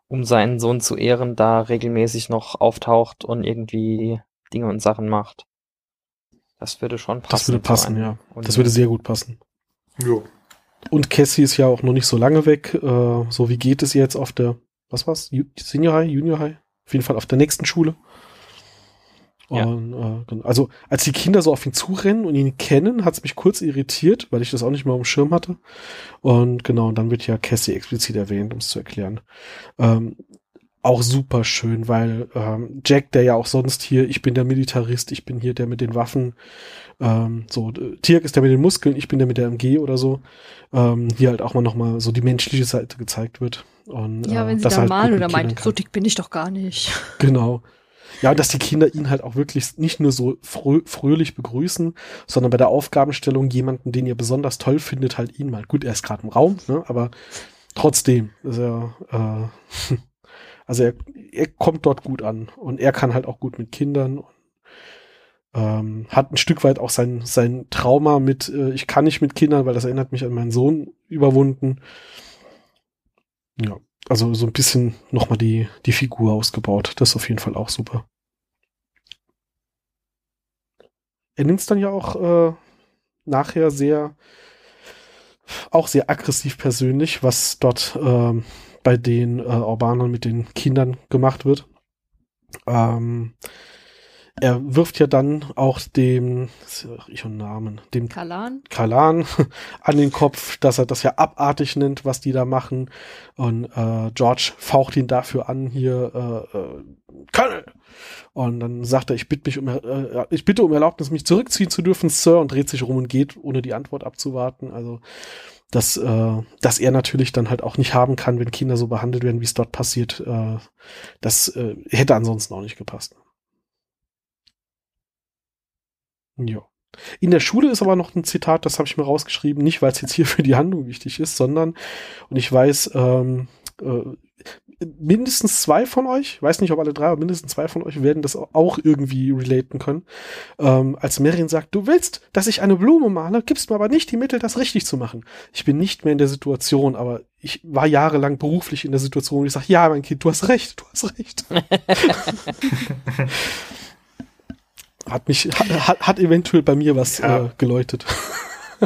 A: um seinen Sohn zu ehren, da regelmäßig noch auftaucht und irgendwie Dinge und Sachen macht. Das würde schon passen.
B: Das würde passen, ja. Und das würde sehr gut passen. Jo. Und Cassie ist ja auch noch nicht so lange weg. Äh, so wie geht es jetzt auf der, was war's? Senior High, Junior High? Auf jeden Fall auf der nächsten Schule. Ja. Und, äh, genau. also als die Kinder so auf ihn zurennen und ihn kennen, hat es mich kurz irritiert, weil ich das auch nicht mehr auf dem Schirm hatte. Und genau, dann wird ja Cassie explizit erwähnt, um es zu erklären. Ähm, auch super schön, weil ähm, Jack, der ja auch sonst hier, ich bin der Militarist, ich bin hier der mit den Waffen, ähm, so, Tirk ist der mit den Muskeln, ich bin der mit der MG oder so, ähm, hier halt auch mal nochmal so die menschliche Seite gezeigt wird. Und,
C: ja, wenn äh, sie da halt malen oder meint, so dick bin ich doch gar nicht.
B: Genau. Ja, dass die Kinder ihn halt auch wirklich nicht nur so frö fröhlich begrüßen, sondern bei der Aufgabenstellung jemanden, den ihr besonders toll findet, halt ihn mal. Gut, er ist gerade im Raum, ne, aber trotzdem ist er, äh, also er, er kommt dort gut an und er kann halt auch gut mit Kindern und ähm, hat ein Stück weit auch sein, sein Trauma mit, äh, ich kann nicht mit Kindern, weil das erinnert mich an meinen Sohn überwunden. Ja, also so ein bisschen nochmal die, die Figur ausgebaut. Das ist auf jeden Fall auch super. er nimmt es dann ja auch äh, nachher sehr, auch sehr aggressiv persönlich, was dort äh, bei den äh, Urbanern mit den Kindern gemacht wird. Ähm, er wirft ja dann auch dem, ich und Namen, dem
C: Kalan?
B: Kalan an den Kopf, dass er das ja abartig nennt, was die da machen. Und äh, George faucht ihn dafür an, hier, äh, äh, Colonel! Und dann sagt er, ich bitte mich um, äh, ich bitte um Erlaubnis, mich zurückziehen zu dürfen, Sir, und dreht sich rum und geht, ohne die Antwort abzuwarten. Also, dass, äh, dass er natürlich dann halt auch nicht haben kann, wenn Kinder so behandelt werden, wie es dort passiert. Äh, das äh, hätte ansonsten auch nicht gepasst. Ja. In der Schule ist aber noch ein Zitat, das habe ich mir rausgeschrieben, nicht weil es jetzt hier für die Handlung wichtig ist, sondern, und ich weiß, ähm, äh, mindestens zwei von euch, ich weiß nicht, ob alle drei, aber mindestens zwei von euch werden das auch irgendwie relaten können. Ähm, als Marion sagt, du willst, dass ich eine Blume male, gibst mir aber nicht die Mittel, das richtig zu machen. Ich bin nicht mehr in der Situation, aber ich war jahrelang beruflich in der Situation, wo ich sage, ja, mein Kind, du hast recht, du hast recht. hat mich, hat, hat eventuell bei mir was ja. äh, geläutet.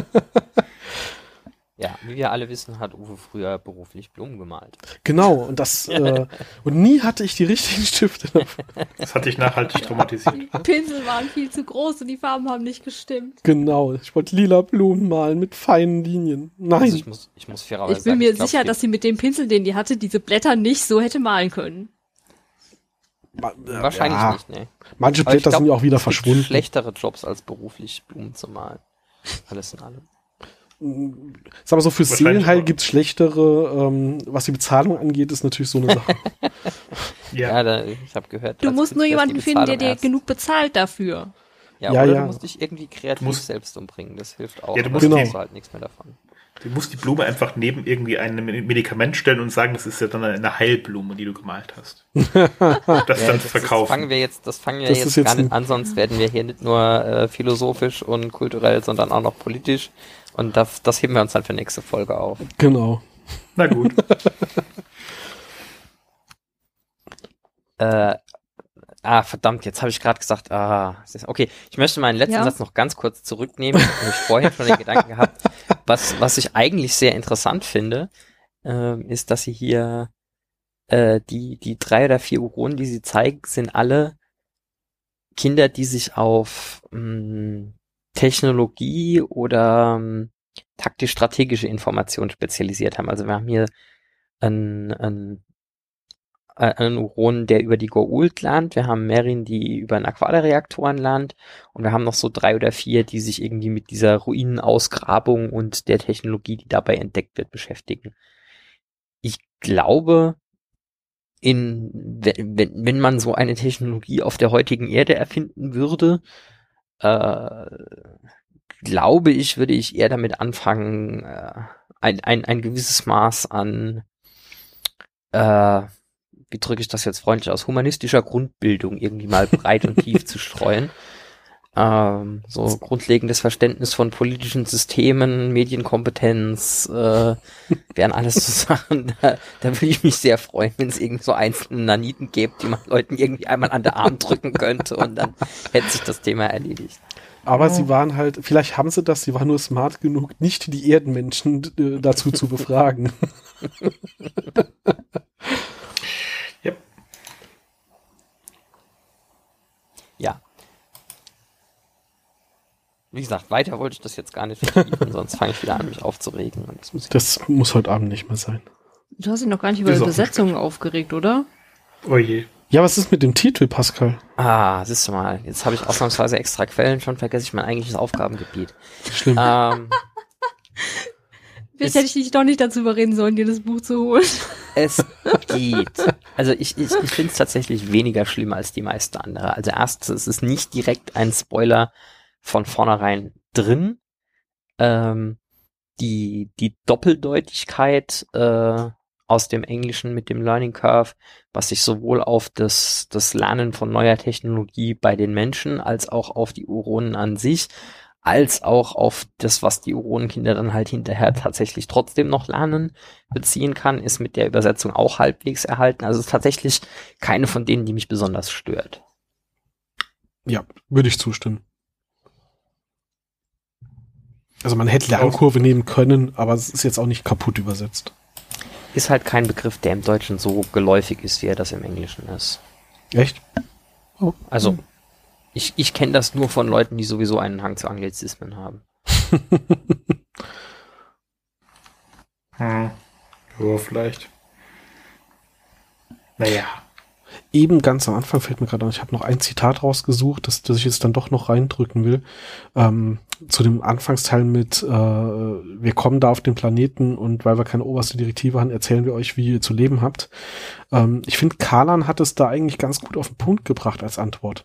A: Ja, wie wir alle wissen, hat Uwe früher beruflich Blumen gemalt.
B: Genau, und das äh, und nie hatte ich die richtigen Stifte. Dafür.
D: Das hat dich nachhaltig traumatisiert.
C: Die Pinsel waren viel zu groß und die Farben haben nicht gestimmt.
B: Genau, ich wollte lila Blumen malen mit feinen Linien. Nein. Also
A: ich muss, ich muss fairerweise
C: Ich bin
A: sagen,
C: mir
A: ich glaub,
C: sicher, dass sie mit dem Pinsel, den die hatte, diese Blätter nicht so hätte malen können.
A: Wahrscheinlich
B: ja,
A: nicht, ne.
B: Manche Blätter
A: glaub,
B: sind ja auch wieder
A: es gibt
B: verschwunden.
A: schlechtere Jobs als beruflich Blumen zu malen. Alles in allem.
B: Sag mal so, für Seelenheil
D: aber-
B: gibt's schlechtere, ähm, was die Bezahlung angeht, ist natürlich so eine Sache.
D: Ja.
A: Ja, da, ich habe gehört.
C: Du musst nur jemanden finden, der dir genug bezahlt dafür.
A: Ja,
B: Ja,
A: oder
B: ja.
A: du musst dich irgendwie kreativ
D: musst-
A: selbst umbringen. Das hilft auch.
D: Ja, du musst
A: du halt nichts mehr davon.
D: Du musst die Blume einfach neben irgendwie ein Medikament stellen und sagen, das ist ja dann eine Heilblume, die du gemalt hast. das
A: Ja,
D: dann
A: das, das
D: verkaufen.
A: fangen wir jetzt, das fangen wir
B: Das
A: jetzt,
B: jetzt
A: gar nicht an, sonst werden wir hier nicht nur äh, philosophisch und kulturell, sondern auch noch politisch. Und das, das heben wir uns dann für nächste Folge auf.
B: genau.
D: Na gut.
A: Äh, ah, verdammt, jetzt habe ich gerade gesagt, ah, okay, ich möchte meinen letzten
C: Ja.
A: Satz noch ganz kurz zurücknehmen. Ich habe vorher schon den Gedanken gehabt, was, was ich eigentlich sehr interessant finde, ähm, ist, dass sie hier äh, die, die drei oder vier Uronen, die sie zeigen, sind alle Kinder, die sich auf mh, Technologie oder mh, taktisch-strategische Informationen spezialisiert haben. Also wir haben hier einen, einen, äh, einen Uron, der über die Goa'uld lernt. Wir haben Merin, die über einen Aquadereaktoren lernt. Und wir haben noch so drei oder vier, die sich irgendwie mit dieser Ruinenausgrabung und der Technologie, die dabei entdeckt wird, beschäftigen. Ich glaube, in, wenn, wenn wenn man so eine Technologie auf der heutigen Erde erfinden würde, äh, glaube ich, würde ich eher damit anfangen, äh, ein, ein, ein gewisses Maß an, äh, wie drücke ich das jetzt freundlich aus, humanistischer Grundbildung irgendwie mal breit und tief zu streuen. Ähm, so grundlegendes Verständnis von politischen Systemen, Medienkompetenz, äh, wären alles so Sachen, da, da würde ich mich sehr freuen, wenn es irgendwie so einzelne Naniten gibt, die man Leuten irgendwie einmal an der Arm drücken könnte und dann hätte sich das Thema erledigt.
B: Aber sie waren halt, vielleicht haben sie das, sie waren nur smart genug, nicht die Erdenmenschen äh, dazu zu befragen.
A: Wie gesagt, weiter wollte ich das jetzt gar nicht vertiefen, sonst fange ich wieder an, mich aufzuregen. Und das muss
B: Das muss heute Abend nicht mehr sein.
C: Du hast dich noch gar nicht über die
D: auch
C: Besetzungen aufgeregt, oder?
D: Oh je.
B: Ja, was ist mit dem Titel, Pascal?
A: Ah, siehst du mal, jetzt habe ich ausnahmsweise extra Quellen, schon vergesse ich mein eigentliches Aufgabengebiet.
B: Schlimm.
A: ähm,
C: Vielleicht
A: Ist-
C: hätte ich dich doch nicht dazu überreden sollen, dir das Buch zu holen.
A: es geht. Also ich, ich, ich finde es tatsächlich weniger schlimm als die meisten andere. Also erstens, es ist nicht direkt ein Spoiler von vornherein drin. Ähm, die, die Doppeldeutigkeit äh, aus dem Englischen mit dem Learning Curve, was sich sowohl auf das, das Lernen von neuer Technologie bei den Menschen als auch auf die Uronen an sich, als auch auf das, was die Uronenkinder dann halt hinterher tatsächlich trotzdem noch lernen, beziehen kann, ist mit der Übersetzung auch halbwegs erhalten. Also ist tatsächlich keine von denen, die mich besonders stört.
B: Ja, würde ich zustimmen. Also man hätte Lernkurve nehmen können, aber es ist jetzt auch nicht kaputt übersetzt.
A: Ist halt kein Begriff, der im Deutschen so geläufig ist, wie er das im Englischen ist.
B: Echt?
A: Also, Ich, ich kenne das nur von Leuten, die sowieso einen Hang zu Anglizismen haben.
D: Hm. Ja, vielleicht. Naja.
B: Eben ganz am Anfang fällt mir gerade an, ich habe noch ein Zitat rausgesucht, das, das ich jetzt dann doch noch reindrücken will. Ähm, zu dem Anfangsteil mit, äh, wir kommen da auf den Planeten und weil wir keine oberste Direktive haben, erzählen wir euch, wie ihr zu leben habt. Ähm, ich finde, Kalan hat es da eigentlich ganz gut auf den Punkt gebracht als Antwort.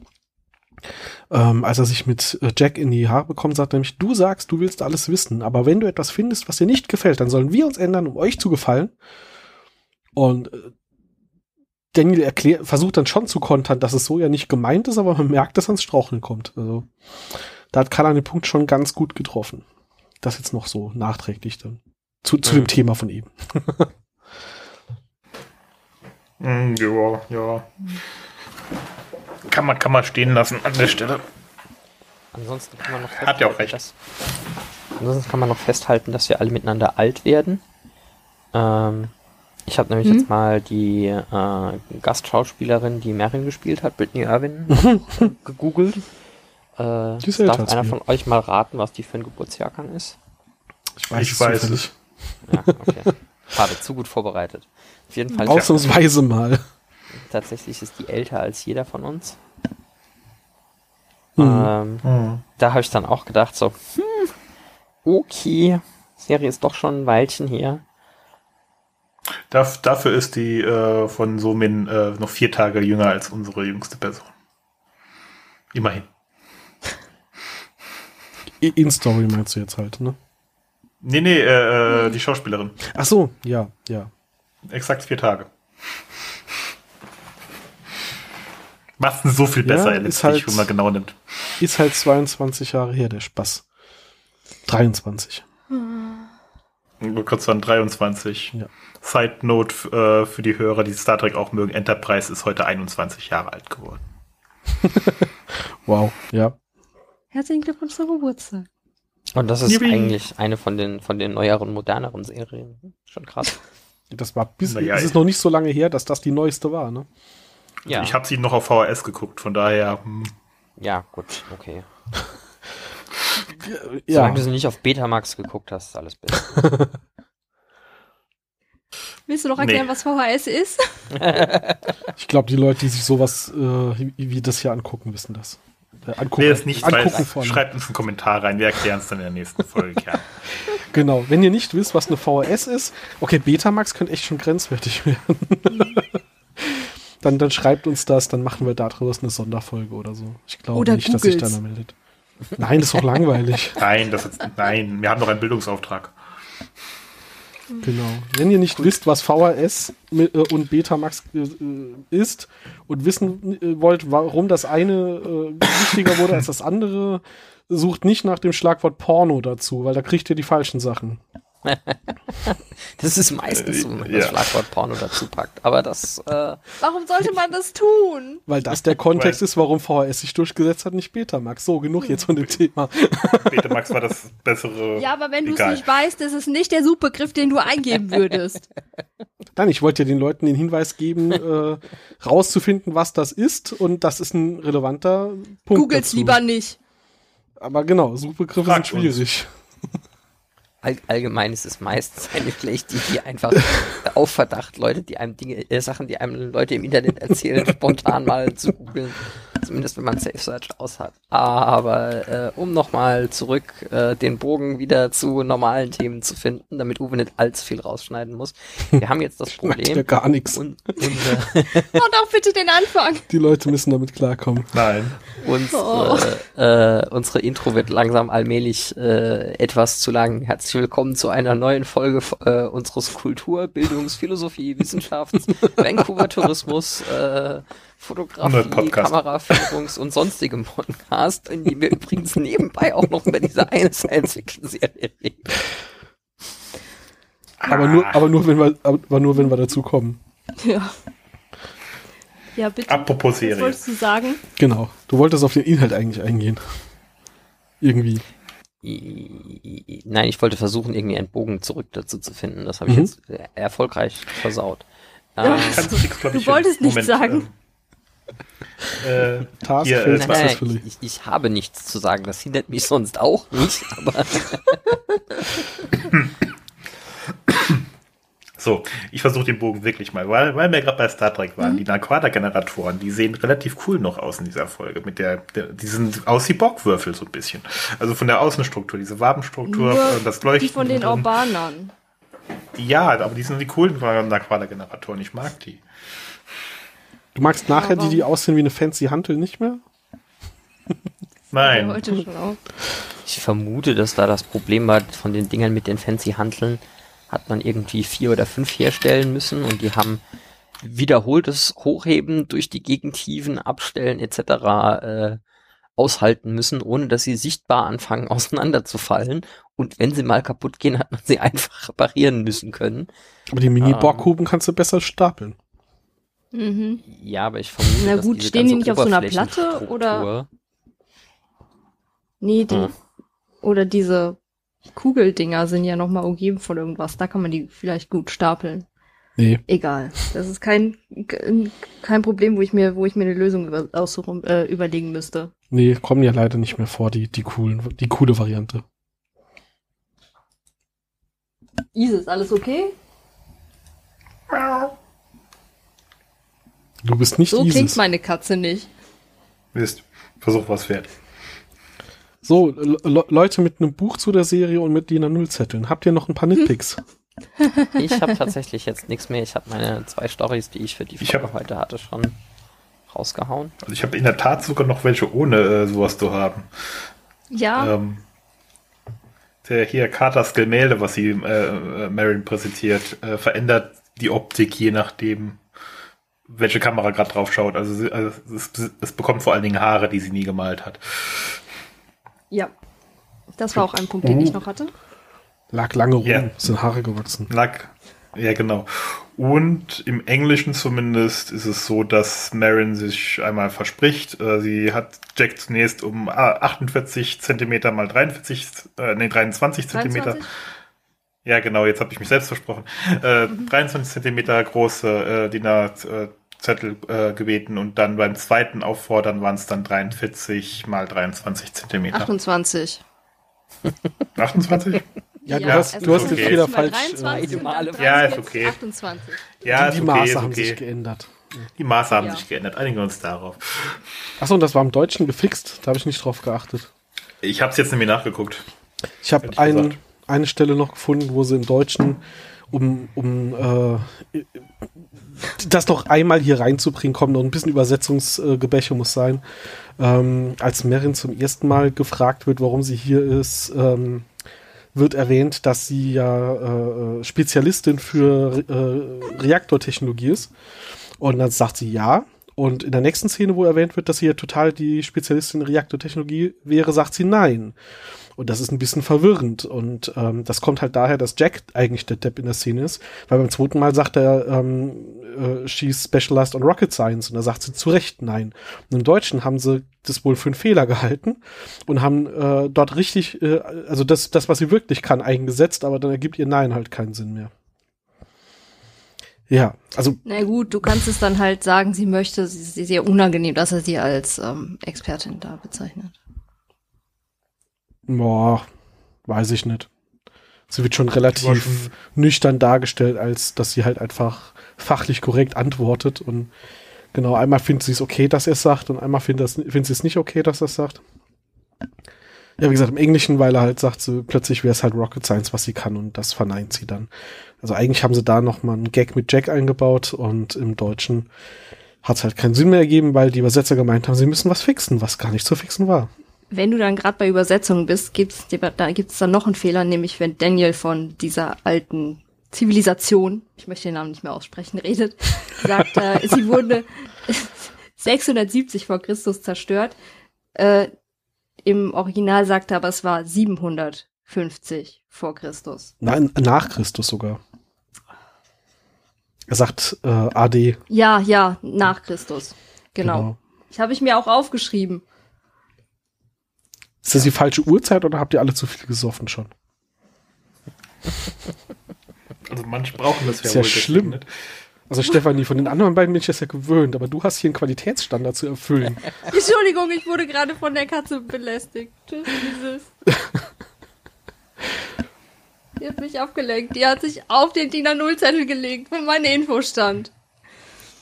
B: Ähm, als er sich mit äh, Jack in die Haare bekommt, sagt er nämlich, du sagst, du willst alles wissen, aber wenn du etwas findest, was dir nicht gefällt, dann sollen wir uns ändern, um euch zu gefallen. Und äh, Daniel erklärt, versucht dann schon zu kontern, dass es so ja nicht gemeint ist, aber man merkt, dass er ins Straucheln kommt. Also da hat Kalan den Punkt schon ganz gut getroffen. Das jetzt noch so nachträglich dann. Zu, zu dem Thema von eben.
D: Hm, ja, ja. Kann man, kann man stehen lassen an der Stelle.
A: Ansonsten kann man noch
D: Hat ja auch recht.
A: Dass, ansonsten kann man noch festhalten, dass wir alle miteinander alt werden. Ähm, ich habe nämlich
C: Mhm.
A: jetzt mal die äh, Gastschauspielerin, die Marin gespielt hat, Brittany Irwin, gegoogelt. Äh,
B: Die
A: darf einer von euch mal raten, was die für ein Geburtsjahrgang ist?
B: Ich weiß
D: Ich
B: es
D: weiß
B: zufällig.
A: Ja, okay. Schade, zu gut vorbereitet. Auf jeden Fall,
B: Ausnahmsweise mal.
A: tatsächlich ist die älter als jeder von uns.
B: Mhm.
A: Ähm,
D: Hm.
A: da habe ich dann auch gedacht, so, hm, okay, Serie ist doch schon ein Weilchen her.
D: Darf, dafür ist die äh, von Somin äh, noch vier Tage jünger als unsere jüngste Person. Immerhin.
B: In Story meinst du jetzt halt, ne?
D: Nee, nee, äh, äh, die Schauspielerin.
B: Ach so, ja, ja.
D: Exakt vier Tage. Macht's so viel
B: Ja,
D: besser,
B: ist
D: letztlich,
B: halt-
D: wenn man genau nimmt.
B: Ist halt 22 Jahre her, der Spaß. 23.
D: Kurz waren 23.
B: Ja.
D: Side Note äh, für die Hörer, die Star Trek auch mögen. Enterprise ist heute 21 Jahre alt geworden.
B: Wow, ja.
C: Herzlichen Glückwunsch zum Geburtstag.
A: Und das ist
D: Yippie.
A: eigentlich eine von den, von den neueren, moderneren Serien. Schon krass.
B: Das war bis,
D: Naja,
B: es ist noch nicht so lange her, dass das die neueste war, ne?
A: Ja,
D: Ich habe sie noch auf VHS geguckt, von daher. Hm.
A: ja gut, okay.
B: Ja,
A: Solange du sie nicht auf Betamax geguckt hast, ist alles besser.
C: Willst du noch erklären,
D: Nee.
C: was VHS ist?
B: ich glaube, die Leute, die sich sowas äh, wie, das hier angucken, wissen das. Äh, angucken,
D: Wer es nicht
B: angucken
D: weiß,
B: von.
D: schreibt uns einen Kommentar rein. Wir erklären es dann in der nächsten Folge. Ja.
B: Genau. Wenn ihr nicht wisst, was eine VHS ist, okay, Betamax könnte echt schon grenzwertig werden. dann, dann schreibt uns das, dann machen wir daraus eine Sonderfolge oder so. Ich glaube nicht, dass sich da einer meldet. Nein, das ist doch langweilig.
D: Nein, das ist, nein, wir haben noch einen Bildungsauftrag.
B: Genau. Wenn ihr nicht wisst, was VHS mit, äh, und Betamax äh, äh, ist und wissen äh, wollt, warum das eine äh, wichtiger wurde als das andere, sucht nicht nach dem Schlagwort Porno dazu, weil da kriegt ihr die falschen Sachen.
A: Das ist meistens so, wenn man
D: Ja.
A: das Schlagwort Porno dazu packt. Aber das, äh,
C: Warum sollte man das tun?
B: Weil das der Kontext
D: Weil-
B: ist, warum VHS sich durchgesetzt hat, nicht Betamax. So, genug jetzt von dem Thema.
D: Betamax war das bessere.
C: Ja, aber wenn du es nicht weißt, ist es nicht der Suchbegriff, den du eingeben würdest.
B: Nein, ich wollte ja den Leuten den Hinweis geben, äh, rauszufinden, was das ist und das ist ein relevanter Punkt.
C: Googles
B: dazu.
C: lieber nicht.
B: Aber genau, Suchbegriffe
D: Fragt
B: sind schwierig.
A: All, allgemein ist es meistens eine die, die einfach auf Verdacht Leute, die einem Dinge, äh, Sachen, die einem Leute im Internet erzählen, spontan mal zu googeln. Zumindest wenn man Safe Search aus hat. Aber äh, um nochmal zurück äh, den Bogen wieder zu normalen Themen zu finden, damit Uwe nicht allzu viel rausschneiden muss. Wir haben jetzt das
B: Macht ja
A: Problem.
B: gar nichts.
A: Und,
C: Oh doch, bitte den Anfang.
B: Die Leute müssen damit klarkommen.
D: Nein.
A: unsere, äh, unsere Intro wird langsam allmählich äh, etwas zu lang. Herzlich willkommen zu einer neuen Folge äh, unseres Kultur-, Bildungs-, Philosophie-, Wissenschafts-, Vancouver-Tourismus, äh, Fotografie. Kameraführungs- und sonstigem Podcast, in dem wir übrigens nebenbei auch noch über diese eine Science-Fiction-Serie reden.
B: Aber nur, aber nur, wenn wir, aber nur, wenn wir dazu kommen.
C: Ja. Ja, bitte.
D: Apropos
C: Was
D: Serie.
C: wolltest du sagen?
B: Genau. Du wolltest auf den Inhalt eigentlich eingehen. Irgendwie.
A: Nein, ich wollte versuchen, irgendwie einen Bogen zurück dazu zu finden. Das habe ich
B: Mhm.
A: jetzt äh, erfolgreich versaut.
C: Ja.
A: Ähm,
D: Kannst du
C: wolltest nichts sagen.
D: ähm, Äh,
B: Task
D: hier, äh,
A: Nein,
B: successfully.
A: ich, ich habe nichts zu sagen. Das hindert mich sonst auch nicht. Aber
D: So, ich versuche den Bogen wirklich mal, weil, weil wir gerade bei Star Trek waren. Die Naquada-Generatoren, die sehen relativ cool noch aus in dieser Folge. Mit der, der die sind aus wie Bockwürfel so ein bisschen. Also von der Außenstruktur, diese Wabenstruktur,
C: Nur
D: äh, das Leuchten.
C: Die von den. Urbanern.
D: Ja, aber die sind die coolen Naquada-Generatoren. Ich mag die.
B: Du magst nachher die, die aussehen wie eine fancy Hantel nicht mehr?
D: Nein.
C: heute schon auf.
A: ich vermute, dass da das Problem war von den Dingern mit den fancy Hanteln, hat man irgendwie vier oder fünf herstellen müssen und die haben wiederholtes Hochheben durch die Gegendtiefen, Abstellen etc. Äh, aushalten müssen, ohne dass sie sichtbar anfangen auseinanderzufallen. Und wenn sie mal kaputt gehen, hat man sie einfach reparieren müssen können.
B: Aber die Mini-Borghuben kannst du besser stapeln.
C: Mhm.
A: Ja, aber ich vermute,
C: Na
A: dass
C: gut,
A: diese
C: stehen die nicht auf so einer Platte, oder- Nee, die,
A: Hm.
C: oder diese Kugeldinger sind ja nochmal umgeben von irgendwas. Da kann man die vielleicht gut stapeln.
B: Nee.
C: Egal. Das ist kein, kein Problem, wo ich mir, wo ich mir eine Lösung über, aussuchen, äh, überlegen müsste.
B: Nee, kommen ja leider nicht mehr vor, die, die coolen, die coole Variante.
C: Isis, alles okay?
B: Du bist nicht
C: So klingt
B: Isis.
C: meine Katze nicht.
D: Mist. Versuch was wert.
B: So, Le Leute mit einem Buch zu der Serie und mit DIN A0-Zetteln. Habt ihr noch ein paar Nitpicks?
A: Ich habe tatsächlich jetzt nichts mehr. Ich habe meine zwei Stories, die ich für die
D: Ich
A: Folge
D: hab-
A: heute hatte, schon rausgehauen.
D: Also ich habe in der Tat sogar noch welche ohne äh, sowas zu haben.
C: Ja,
D: Ähm, der hier Carters Gemälde, was sie äh, äh, Marin präsentiert, äh, verändert die Optik je nachdem, welche Kamera gerade drauf schaut. Also, sie, also es, es bekommt vor allen Dingen Haare, die sie nie gemalt hat.
C: ja. Das war auch ein Punkt, den
B: Oh.
C: ich noch hatte.
B: Lag lange rum,
D: Ja.
B: sind Haare gewachsen.
D: Lack. Ja, genau. Und im Englischen zumindest ist es so, dass Marin sich einmal verspricht. Äh, Sie hat Jack zunächst um ah, 48 Zentimeter mal 43, äh, nee, 23 Zentimeter
C: 23?
D: Ja, genau, jetzt habe ich mich selbst versprochen. Äh, 23 Zentimeter große äh, DIN A-Zettel äh, gebeten und dann beim zweiten Auffordern waren es dann 43 mal 23 Zentimeter.
C: 28.
D: 28?
B: Ja, du
C: Ja,
B: hast,
C: also
B: du hast den. Fehler falsch.
C: 23
B: Äh,
D: Ja, ist
C: 23,
D: okay.
C: 28.
D: Ja,
B: die
D: ist
B: Maße
D: okay, ist
B: haben sich geändert.
D: Die Maße haben
C: Ja.
D: sich geändert. Einigen wir uns darauf.
B: Achso, und das war im Deutschen gefixt. Da habe ich nicht drauf geachtet.
D: Ich habe es jetzt nämlich nachgeguckt.
B: Ich habe ein, eine Stelle noch gefunden, wo sie im Deutschen, um, um äh, das noch einmal hier reinzubringen, kommt noch ein bisschen Übersetzungsgebäche muss sein. Ähm, als Merin zum ersten Mal gefragt wird, warum sie hier ist, ähm, wird erwähnt, dass sie ja äh, Spezialistin für äh, Reaktortechnologie ist. Und dann sagt sie ja. Und in der nächsten Szene, wo erwähnt wird, dass sie ja total die Spezialistin in Reaktortechnologie wäre, sagt sie nein. Und das ist ein bisschen verwirrend. Und ähm, das kommt halt daher, dass Jack eigentlich der Depp in der Szene ist. Weil beim zweiten Mal sagt er, ähm, äh, she's specialized on rocket science. Und da sagt sie zu Recht nein. Und im Deutschen haben sie das wohl für einen Fehler gehalten und haben äh, dort richtig, äh, also das, das, was sie wirklich kann, eingesetzt, aber dann ergibt ihr Nein halt keinen Sinn mehr. Ja, also
C: Na gut, du kannst es dann halt sagen, sie möchte, sie ist sehr unangenehm, dass er sie als ähm, Expertin da bezeichnet.
B: Boah, weiß ich nicht. Sie wird schon relativ
D: schon-
B: nüchtern dargestellt, als dass sie halt einfach fachlich korrekt antwortet. Und genau, einmal findet sie es okay, dass er es sagt, und einmal findet, das, findet sie es nicht okay, dass er es sagt. Ja, wie gesagt, im Englischen, weil er halt sagt, so, plötzlich wäre es halt Rocket Science, was sie kann, und das verneint sie dann. Also eigentlich haben sie da noch mal einen Gag mit Jack eingebaut, und im Deutschen hat es halt keinen Sinn mehr ergeben, weil die Übersetzer gemeint haben, sie müssen was fixen, was gar nicht zu fixen war.
C: Wenn du dann gerade bei Übersetzungen bist, gibt's da gibt's dann noch einen Fehler, nämlich wenn Daniel von dieser alten Zivilisation, ich möchte den Namen nicht mehr aussprechen, redet, sagt, äh, sie wurde 670 vor Christus zerstört. Äh, Im Original sagt er aber, es war 750 vor Christus.
B: Nein, nach Christus sogar. Er sagt äh, AD.
C: Ja, ja, nach Christus. Genau.
B: Genau.
C: Ich habe ich mir auch aufgeschrieben.
B: Ist das die falsche Uhrzeit oder habt ihr alle zu viel gesoffen schon?
D: Also manche brauchen das ja
B: Ist ja
D: wohl.
B: schlimm.
D: nicht.
B: Also Stefanie, von den anderen beiden bin ich das ja gewöhnt, aber du hast hier einen Qualitätsstandard zu erfüllen.
C: Entschuldigung, ich wurde gerade von der Katze belästigt. Tschüss, dieses. Die hat mich abgelenkt. Die hat sich auf den DIN A0-Zettel gelegt, wo meine Info stand.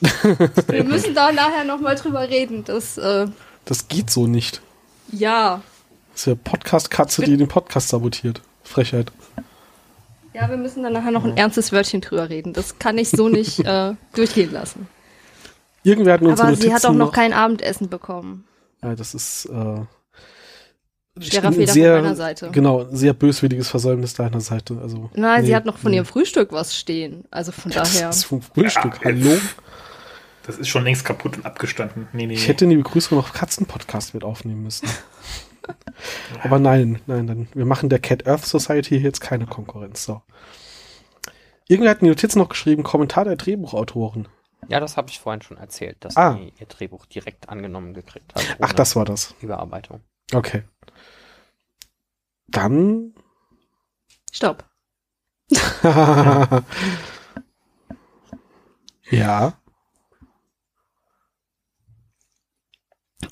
C: Wir müssen da nachher nochmal drüber reden. Das, äh,
B: Das geht so nicht.
C: ja.
B: Das ist ja Podcast-Katze, die den Podcast sabotiert. Frechheit.
C: Ja, wir müssen dann nachher noch ein ernstes Wörtchen drüber reden. Das kann ich so nicht äh, durchgehen lassen.
B: Irgendwer hat in unsere
C: Aber sie hat auch noch kein Abendessen bekommen.
B: Ja, das ist äh,
C: Schwerer Fehler
B: sehr,
C: von meiner Seite.
B: Genau, ein sehr böswilliges Versäumnis deiner Seite. Also,
C: Nein, sie
B: nee,
C: hat noch von
B: nee.
C: ihrem Frühstück was stehen. Also von daher.
B: Das ist vom Frühstück.
D: Ja,
B: Hallo?
D: Das ist schon längst kaputt und abgestanden. Nee, nee,
B: Ich
D: nee.
B: hätte die Begrüßung noch Katzenpodcast mit aufnehmen müssen. Aber nein, nein, dann, wir machen der Cat Earth Society hier jetzt keine Konkurrenz. So. Irgendwer hat in die Notizen noch geschrieben, Kommentar der Drehbuchautoren.
A: Ja, das habe ich vorhin schon erzählt, dass
B: Ah.
A: die ihr Drehbuch direkt angenommen gekriegt hat.
B: Ach, das war das.
A: Überarbeitung.
B: Okay. Dann.
C: Stopp.
B: ja.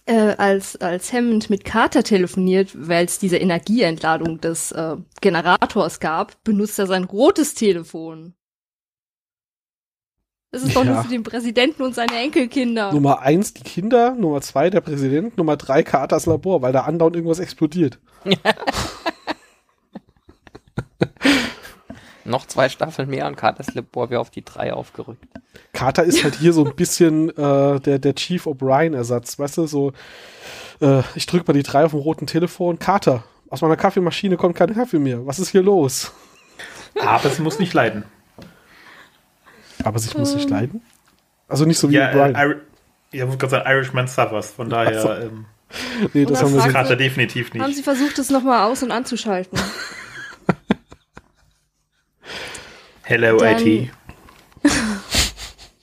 C: Äh, als, als Hammond mit Carter telefoniert, weil es diese Energieentladung des äh, Generators gab, benutzt er sein rotes Telefon. Das ist doch
B: Ja.
C: nur für den Präsidenten und seine Enkelkinder.
B: Nummer eins die Kinder, Nummer zwei der Präsident, Nummer drei Carters Labor, weil da andauernd irgendwas explodiert.
A: Noch zwei Staffeln mehr und Carter's Labor wäre auf die drei aufgerückt.
B: Carter ist halt hier so ein bisschen äh, der, der Chief O'Brien-Ersatz, weißt du, so, äh, ich drück mal die drei auf dem roten Telefon. Carter, aus meiner Kaffeemaschine kommt kein Kaffee mehr. Was ist hier los?
D: Aber sie muss nicht leiden.
B: Aber sich muss nicht leiden. Also nicht so wie
D: Ja,
B: O'Brien.
D: äh, ja, ich muss gerade sagen, Irishman suffers. Von daher
B: so.
D: ähm,
B: nee, das haben wir.
D: Carter definitiv
C: Haben
D: nicht.
C: sie versucht, es nochmal aus- und anzuschalten?
D: Hello,
C: Dann-
D: IT.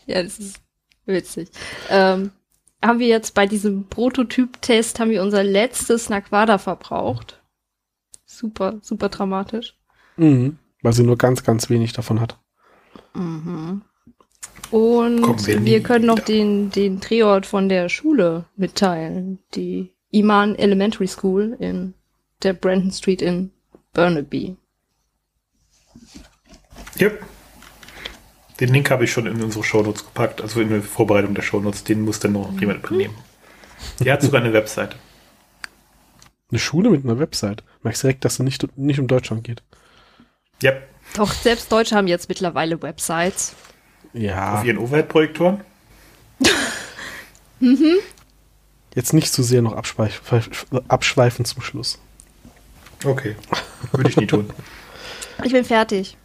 C: ja, das ist witzig. Ähm, haben wir jetzt bei diesem Prototyp-Test haben wir unser letztes Naquada verbraucht. Super, super dramatisch.
B: Mhm, weil sie nur ganz, ganz wenig davon hat.
C: Mhm. Und
D: Kommen wir
C: wir, können noch den, den Drehort von der Schule mitteilen. Die Iman Elementary School in der Brandon Street in Burnaby.
D: Yep. Den Link habe ich schon in unsere Shownotes gepackt, also in der Vorbereitung der Shownotes. Den muss dann noch jemand übernehmen. Die hat sogar eine Webseite.
B: Eine Schule mit einer Website. Merkst direkt, dass es nicht, nicht um Deutschland geht.
D: Yep.
C: Doch, selbst Deutsche haben jetzt mittlerweile Websites.
B: Ja,
D: Auf ihren Overhead-Projektoren.
B: jetzt nicht zu sehr noch abschweif abschweifen zum Schluss.
D: Okay. Würde ich nie tun.
C: Ich bin fertig.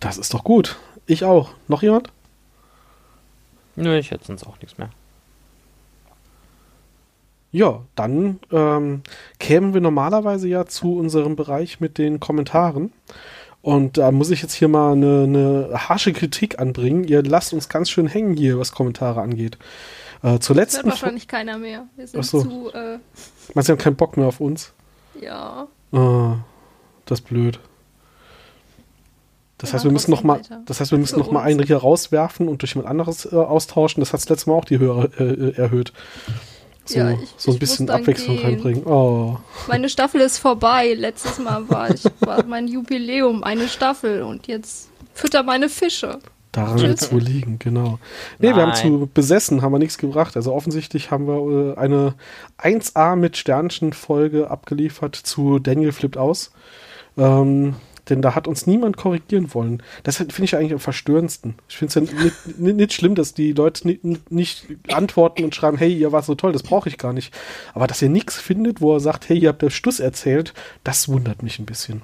B: Das ist doch gut. Ich auch. Noch jemand?
A: Nö, ich hätte sonst auch nichts mehr.
B: Ja, dann ähm, kämen wir normalerweise ja zu unserem Bereich mit den Kommentaren. Und da muss ich jetzt hier mal eine, eine harsche Kritik anbringen. Ihr lasst uns ganz schön hängen hier, was Kommentare angeht. Äh, zur
C: Das hört
B: letzten
C: wahrscheinlich keiner mehr. Wir sind
B: Ach so.
C: zu, äh,
B: Meinst du, ihr habt keinen Bock mehr auf uns?
C: ja.
B: Ah, das ist blöd. Das heißt, wir müssen noch mal, das heißt, wir müssen noch mal einen hier rauswerfen und durch jemand anderes äh, austauschen. Das hat das letzte Mal auch die Hörer äh, erhöht. So,
C: Ja, ich-
B: so ein bisschen Abwechslung
C: gehen.
B: reinbringen. Oh.
C: Meine Staffel ist vorbei. Letztes Mal war ich war mein Jubiläum, eine Staffel und jetzt fütter meine Fische.
B: Daran wird es wohl liegen, genau. Nee, wir haben
A: Nein.
B: zu besessen, haben wir nichts gebracht. Also offensichtlich haben wir äh, eine 1A mit Sternchen-Folge abgeliefert zu Daniel flippt aus. Ähm, denn da hat uns niemand korrigieren wollen. Das finde ich eigentlich am verstörendsten. Ich finde es ja nicht, nicht, nicht schlimm, dass die Leute nicht, nicht antworten und schreiben, hey, ihr war so toll, das brauche ich gar nicht. Aber dass ihr nichts findet, wo er sagt, hey, ihr habt der Stuss erzählt, das wundert mich ein bisschen.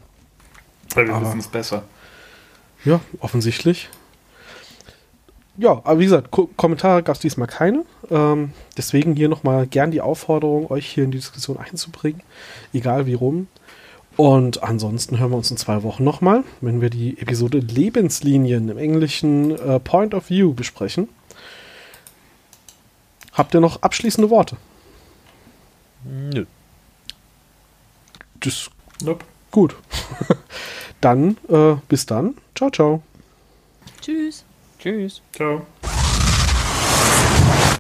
D: Weil wir wissen es besser.
B: Ja, offensichtlich. Ja, aber wie gesagt, Ko Kommentare gab es diesmal keine. Ähm, deswegen hier nochmal gern die Aufforderung, euch hier in die Diskussion einzubringen, egal wie rum. Und ansonsten hören wir uns in zwei Wochen nochmal, wenn wir die Episode Lebenslinien im Englischen äh, Point of View besprechen. Habt ihr noch abschließende Worte?
A: Nö.
B: Das
D: Nope.
B: gut. dann, äh, bis dann. Ciao, ciao.
C: Tschüss.
A: Tschüss.
D: Ciao.